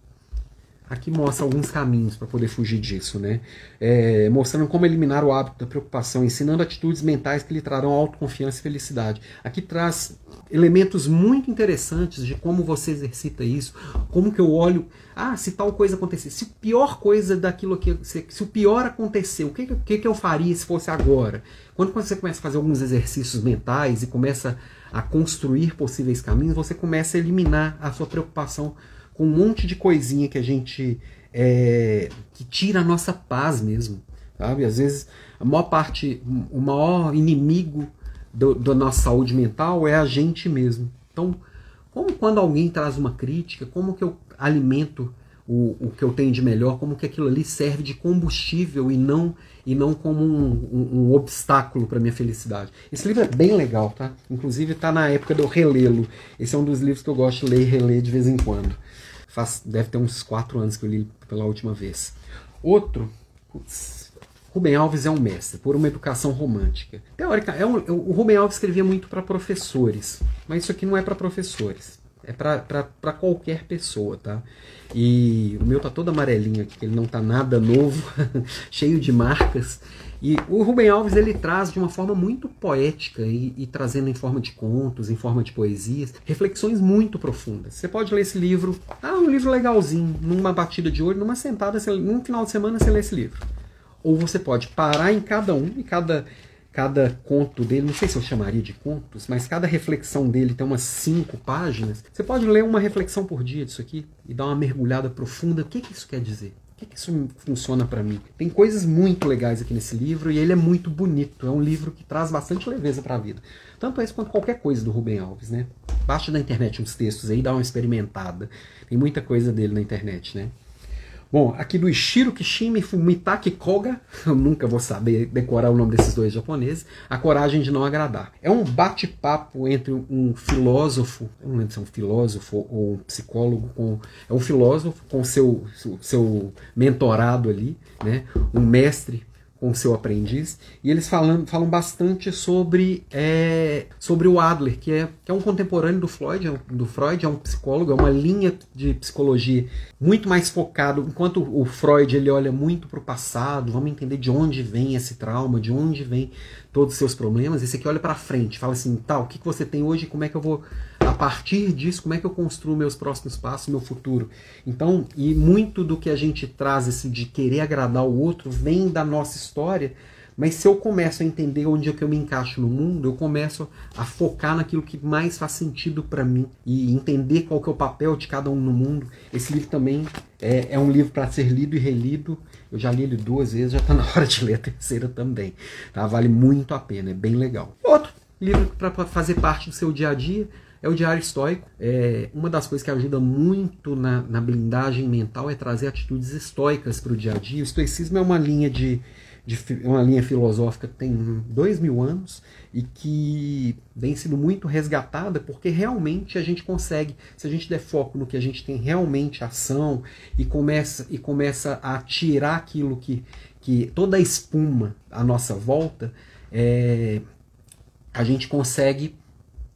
Aqui mostra alguns caminhos para poder fugir disso, né? É, mostrando como eliminar o hábito da preocupação, ensinando atitudes mentais que lhe trarão autoconfiança e felicidade. Aqui traz elementos muito interessantes de como você exercita isso, como que eu olho, ah, se tal coisa acontecer, se pior coisa daquilo que, se, se o pior acontecer, o que, que, que eu faria se fosse agora? Quando você começa a fazer alguns exercícios mentais e começa a construir possíveis caminhos, você começa a eliminar a sua preocupação com um monte de coisinha que a gente. É, que tira a nossa paz mesmo. Sabe? Às vezes, a maior parte, o maior inimigo da nossa saúde mental é a gente mesmo. Então, como quando alguém traz uma crítica, como que eu alimento o, o que eu tenho de melhor, como que aquilo ali serve de combustível e não e não como um, um, um obstáculo para minha felicidade. Esse livro é bem legal, tá? Inclusive está na época de eu relê-lo. Esse é um dos livros que eu gosto de ler e reler de vez em quando. Faz, deve ter uns quatro anos que eu li pela última vez. Outro, putz, Rubem Alves é um mestre, por uma educação romântica. Teórica, é um, o Rubem Alves escrevia muito para professores, mas isso aqui não é para professores. É para qualquer pessoa, tá? E o meu tá todo amarelinho aqui, ele não tá nada novo, cheio de marcas. E o Rubem Alves ele traz de uma forma muito poética e, e, trazendo em forma de contos, em forma de poesias, reflexões muito profundas. Você pode ler esse livro, ah, um livro legalzinho, numa batida de olho, numa sentada, num final de semana você lê esse livro. Ou você pode parar em cada um, e cada, cada conto dele, não sei se eu chamaria de contos, mas cada reflexão dele tem umas cinco páginas. Você pode ler uma reflexão por dia disso aqui e dar uma mergulhada profunda. O que, que isso quer dizer? Que, que isso funciona para mim? Tem coisas muito legais aqui nesse livro e ele é muito bonito. É um livro que traz bastante leveza para a vida. Tanto esse quanto qualquer coisa do Rubem Alves, né? Baixa na internet uns textos aí, dá uma experimentada. Tem muita coisa dele na internet, né? Bom, aqui do Ishiro Kishimi Fumitaki Koga, eu nunca vou saber decorar o nome desses dois japoneses, A Coragem de Não Agradar. É um bate-papo entre um filósofo, eu não lembro se é um filósofo ou um psicólogo, com, é um filósofo com seu, seu, seu mentorado ali, né, um mestre com seu aprendiz, e eles falam, falam bastante sobre, é, sobre o Adler, que é, que é um contemporâneo do Freud, é do Freud, é um psicólogo, é uma linha de psicologia muito mais focado, enquanto o Freud ele olha muito para o passado, vamos entender de onde vem esse trauma, de onde vem todos os seus problemas, esse aqui olha para frente, fala assim, tá, o que, que você tem hoje, como é que eu vou a partir disso, como é que eu construo meus próximos passos, meu futuro? Então, e muito do que a gente traz esse de querer agradar o outro vem da nossa história, mas se eu começo a entender onde é que eu me encaixo no mundo, eu começo a focar naquilo que mais faz sentido para mim e entender qual que é o papel de cada um no mundo. Esse livro também é, é um livro para ser lido e relido. Eu já li ele duas vezes, já está na hora de ler a terceira também. Tá? Vale muito a pena, é bem legal. Outro livro para fazer parte do seu dia a dia é o diário estoico. É, uma das coisas que ajuda muito na, na blindagem mental é trazer atitudes estoicas para o dia a dia. O estoicismo é uma linha de, de uma linha filosófica que tem dois mil anos e que vem sendo muito resgatada porque realmente a gente consegue, se a gente der foco no que a gente tem realmente ação e começa e começa a tirar aquilo que, que toda a espuma à nossa volta, é, a gente consegue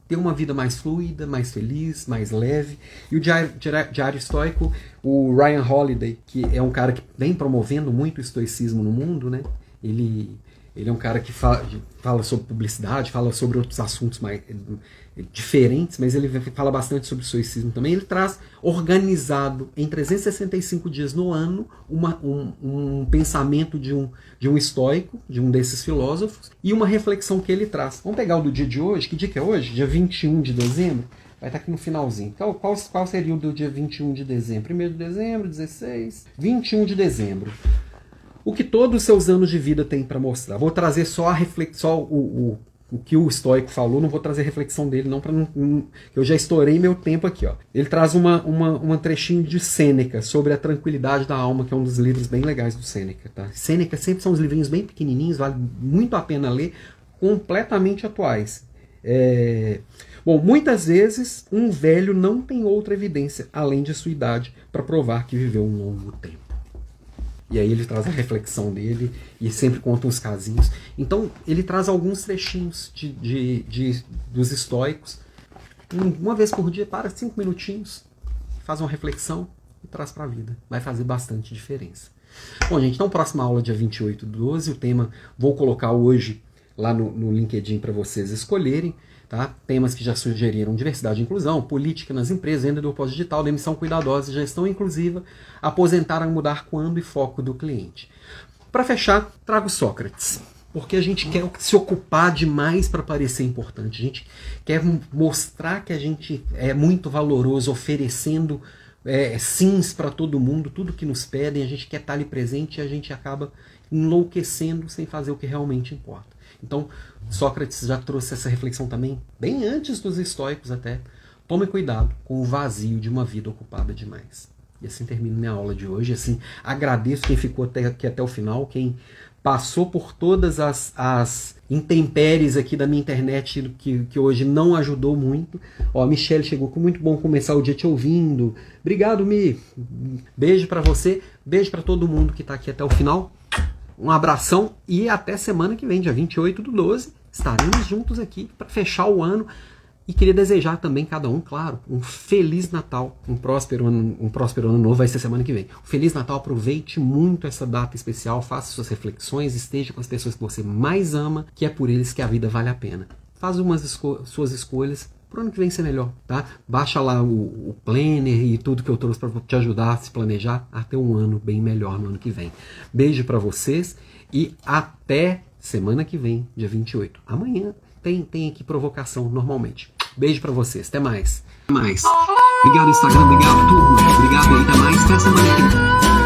ter uma vida mais fluida, mais feliz, mais leve. E o Diário, Diário Estoico, o Ryan Holiday, que é um cara que vem promovendo muito o estoicismo no mundo, né? Ele, ele é um cara que fala, fala sobre publicidade, fala sobre outros assuntos mais diferentes, mas ele fala bastante sobre o estoicismo também. Ele traz organizado em 365 dias no ano uma, um, um, pensamento de um, de um estoico, de um desses filósofos, e uma reflexão que ele traz. Vamos pegar o do dia de hoje. Que dia que é hoje? Dia 21 de dezembro. vai estar aqui no finalzinho. Qual, qual, qual seria o do dia 21 de dezembro? 1 de dezembro, 16, 21 de dezembro. O que todos os seus anos de vida têm para mostrar. Vou trazer só a reflexão, o, o, o que o estoico falou, não vou trazer reflexão dele, não, para não, não, Eu já estourei meu tempo aqui, ó. Ele traz uma, uma, uma trechinho de Sêneca sobre a tranquilidade da alma, que é um dos livros bem legais do Sêneca, tá? Sêneca sempre são uns livrinhos bem pequenininhos, vale muito a pena ler, completamente atuais. É... Bom, muitas vezes um velho não tem outra evidência além de sua idade para provar que viveu um longo tempo. E aí ele traz a reflexão dele e sempre conta uns casinhos. Então ele traz alguns trechinhos de, de, de dos estoicos. Uma vez por dia, para cinco minutinhos, faz uma reflexão e traz para a vida. Vai fazer bastante diferença. Bom, gente, então próxima aula dia 28 do 12, o tema vou colocar hoje lá no, no LinkedIn para vocês escolherem. Tá? Temas que já sugeriram diversidade e inclusão, política nas empresas, venda do pós-digital, demissão cuidadosa, gestão inclusiva, aposentar a mudar quando e foco do cliente. Para fechar, trago Sócrates. Porque a gente quer se ocupar demais para parecer importante. A gente quer mostrar que a gente é muito valoroso, oferecendo é, sims para todo mundo, tudo que nos pedem, a gente quer estar ali presente e a gente acaba enlouquecendo sem fazer o que realmente importa. Então, Sócrates já trouxe essa reflexão também, bem antes dos estoicos até. Tome cuidado com o vazio de uma vida ocupada demais. E assim termino minha aula de hoje. Assim, agradeço quem ficou até aqui até o final, quem passou por todas as, as intempéries aqui da minha internet que, que hoje não ajudou muito. Ó, a Michelle chegou com muito bom começar o dia te ouvindo. Obrigado, Mi. Beijo para você, beijo para todo mundo que está aqui até o final. Um abração e até semana que vem, dia 28 do 12. Estaremos juntos aqui para fechar o ano. E queria desejar também cada um, claro, um feliz Natal, um próspero ano, um próspero ano novo vai ser semana que vem. Um feliz Natal, aproveite muito essa data especial, faça suas reflexões, esteja com as pessoas que você mais ama, que é por eles que a vida vale a pena. Faz umas esco suas escolhas pro ano que vem ser melhor, tá? Baixa lá o, o planner e tudo que eu trouxe para te ajudar a se planejar até um ano bem melhor no ano que vem. Beijo para vocês e até semana que vem, dia 28. Amanhã tem, tem aqui provocação normalmente. Beijo para vocês, até mais. Até mais. Obrigado Instagram, obrigado turma, obrigado aí, até mais, até semana que vem.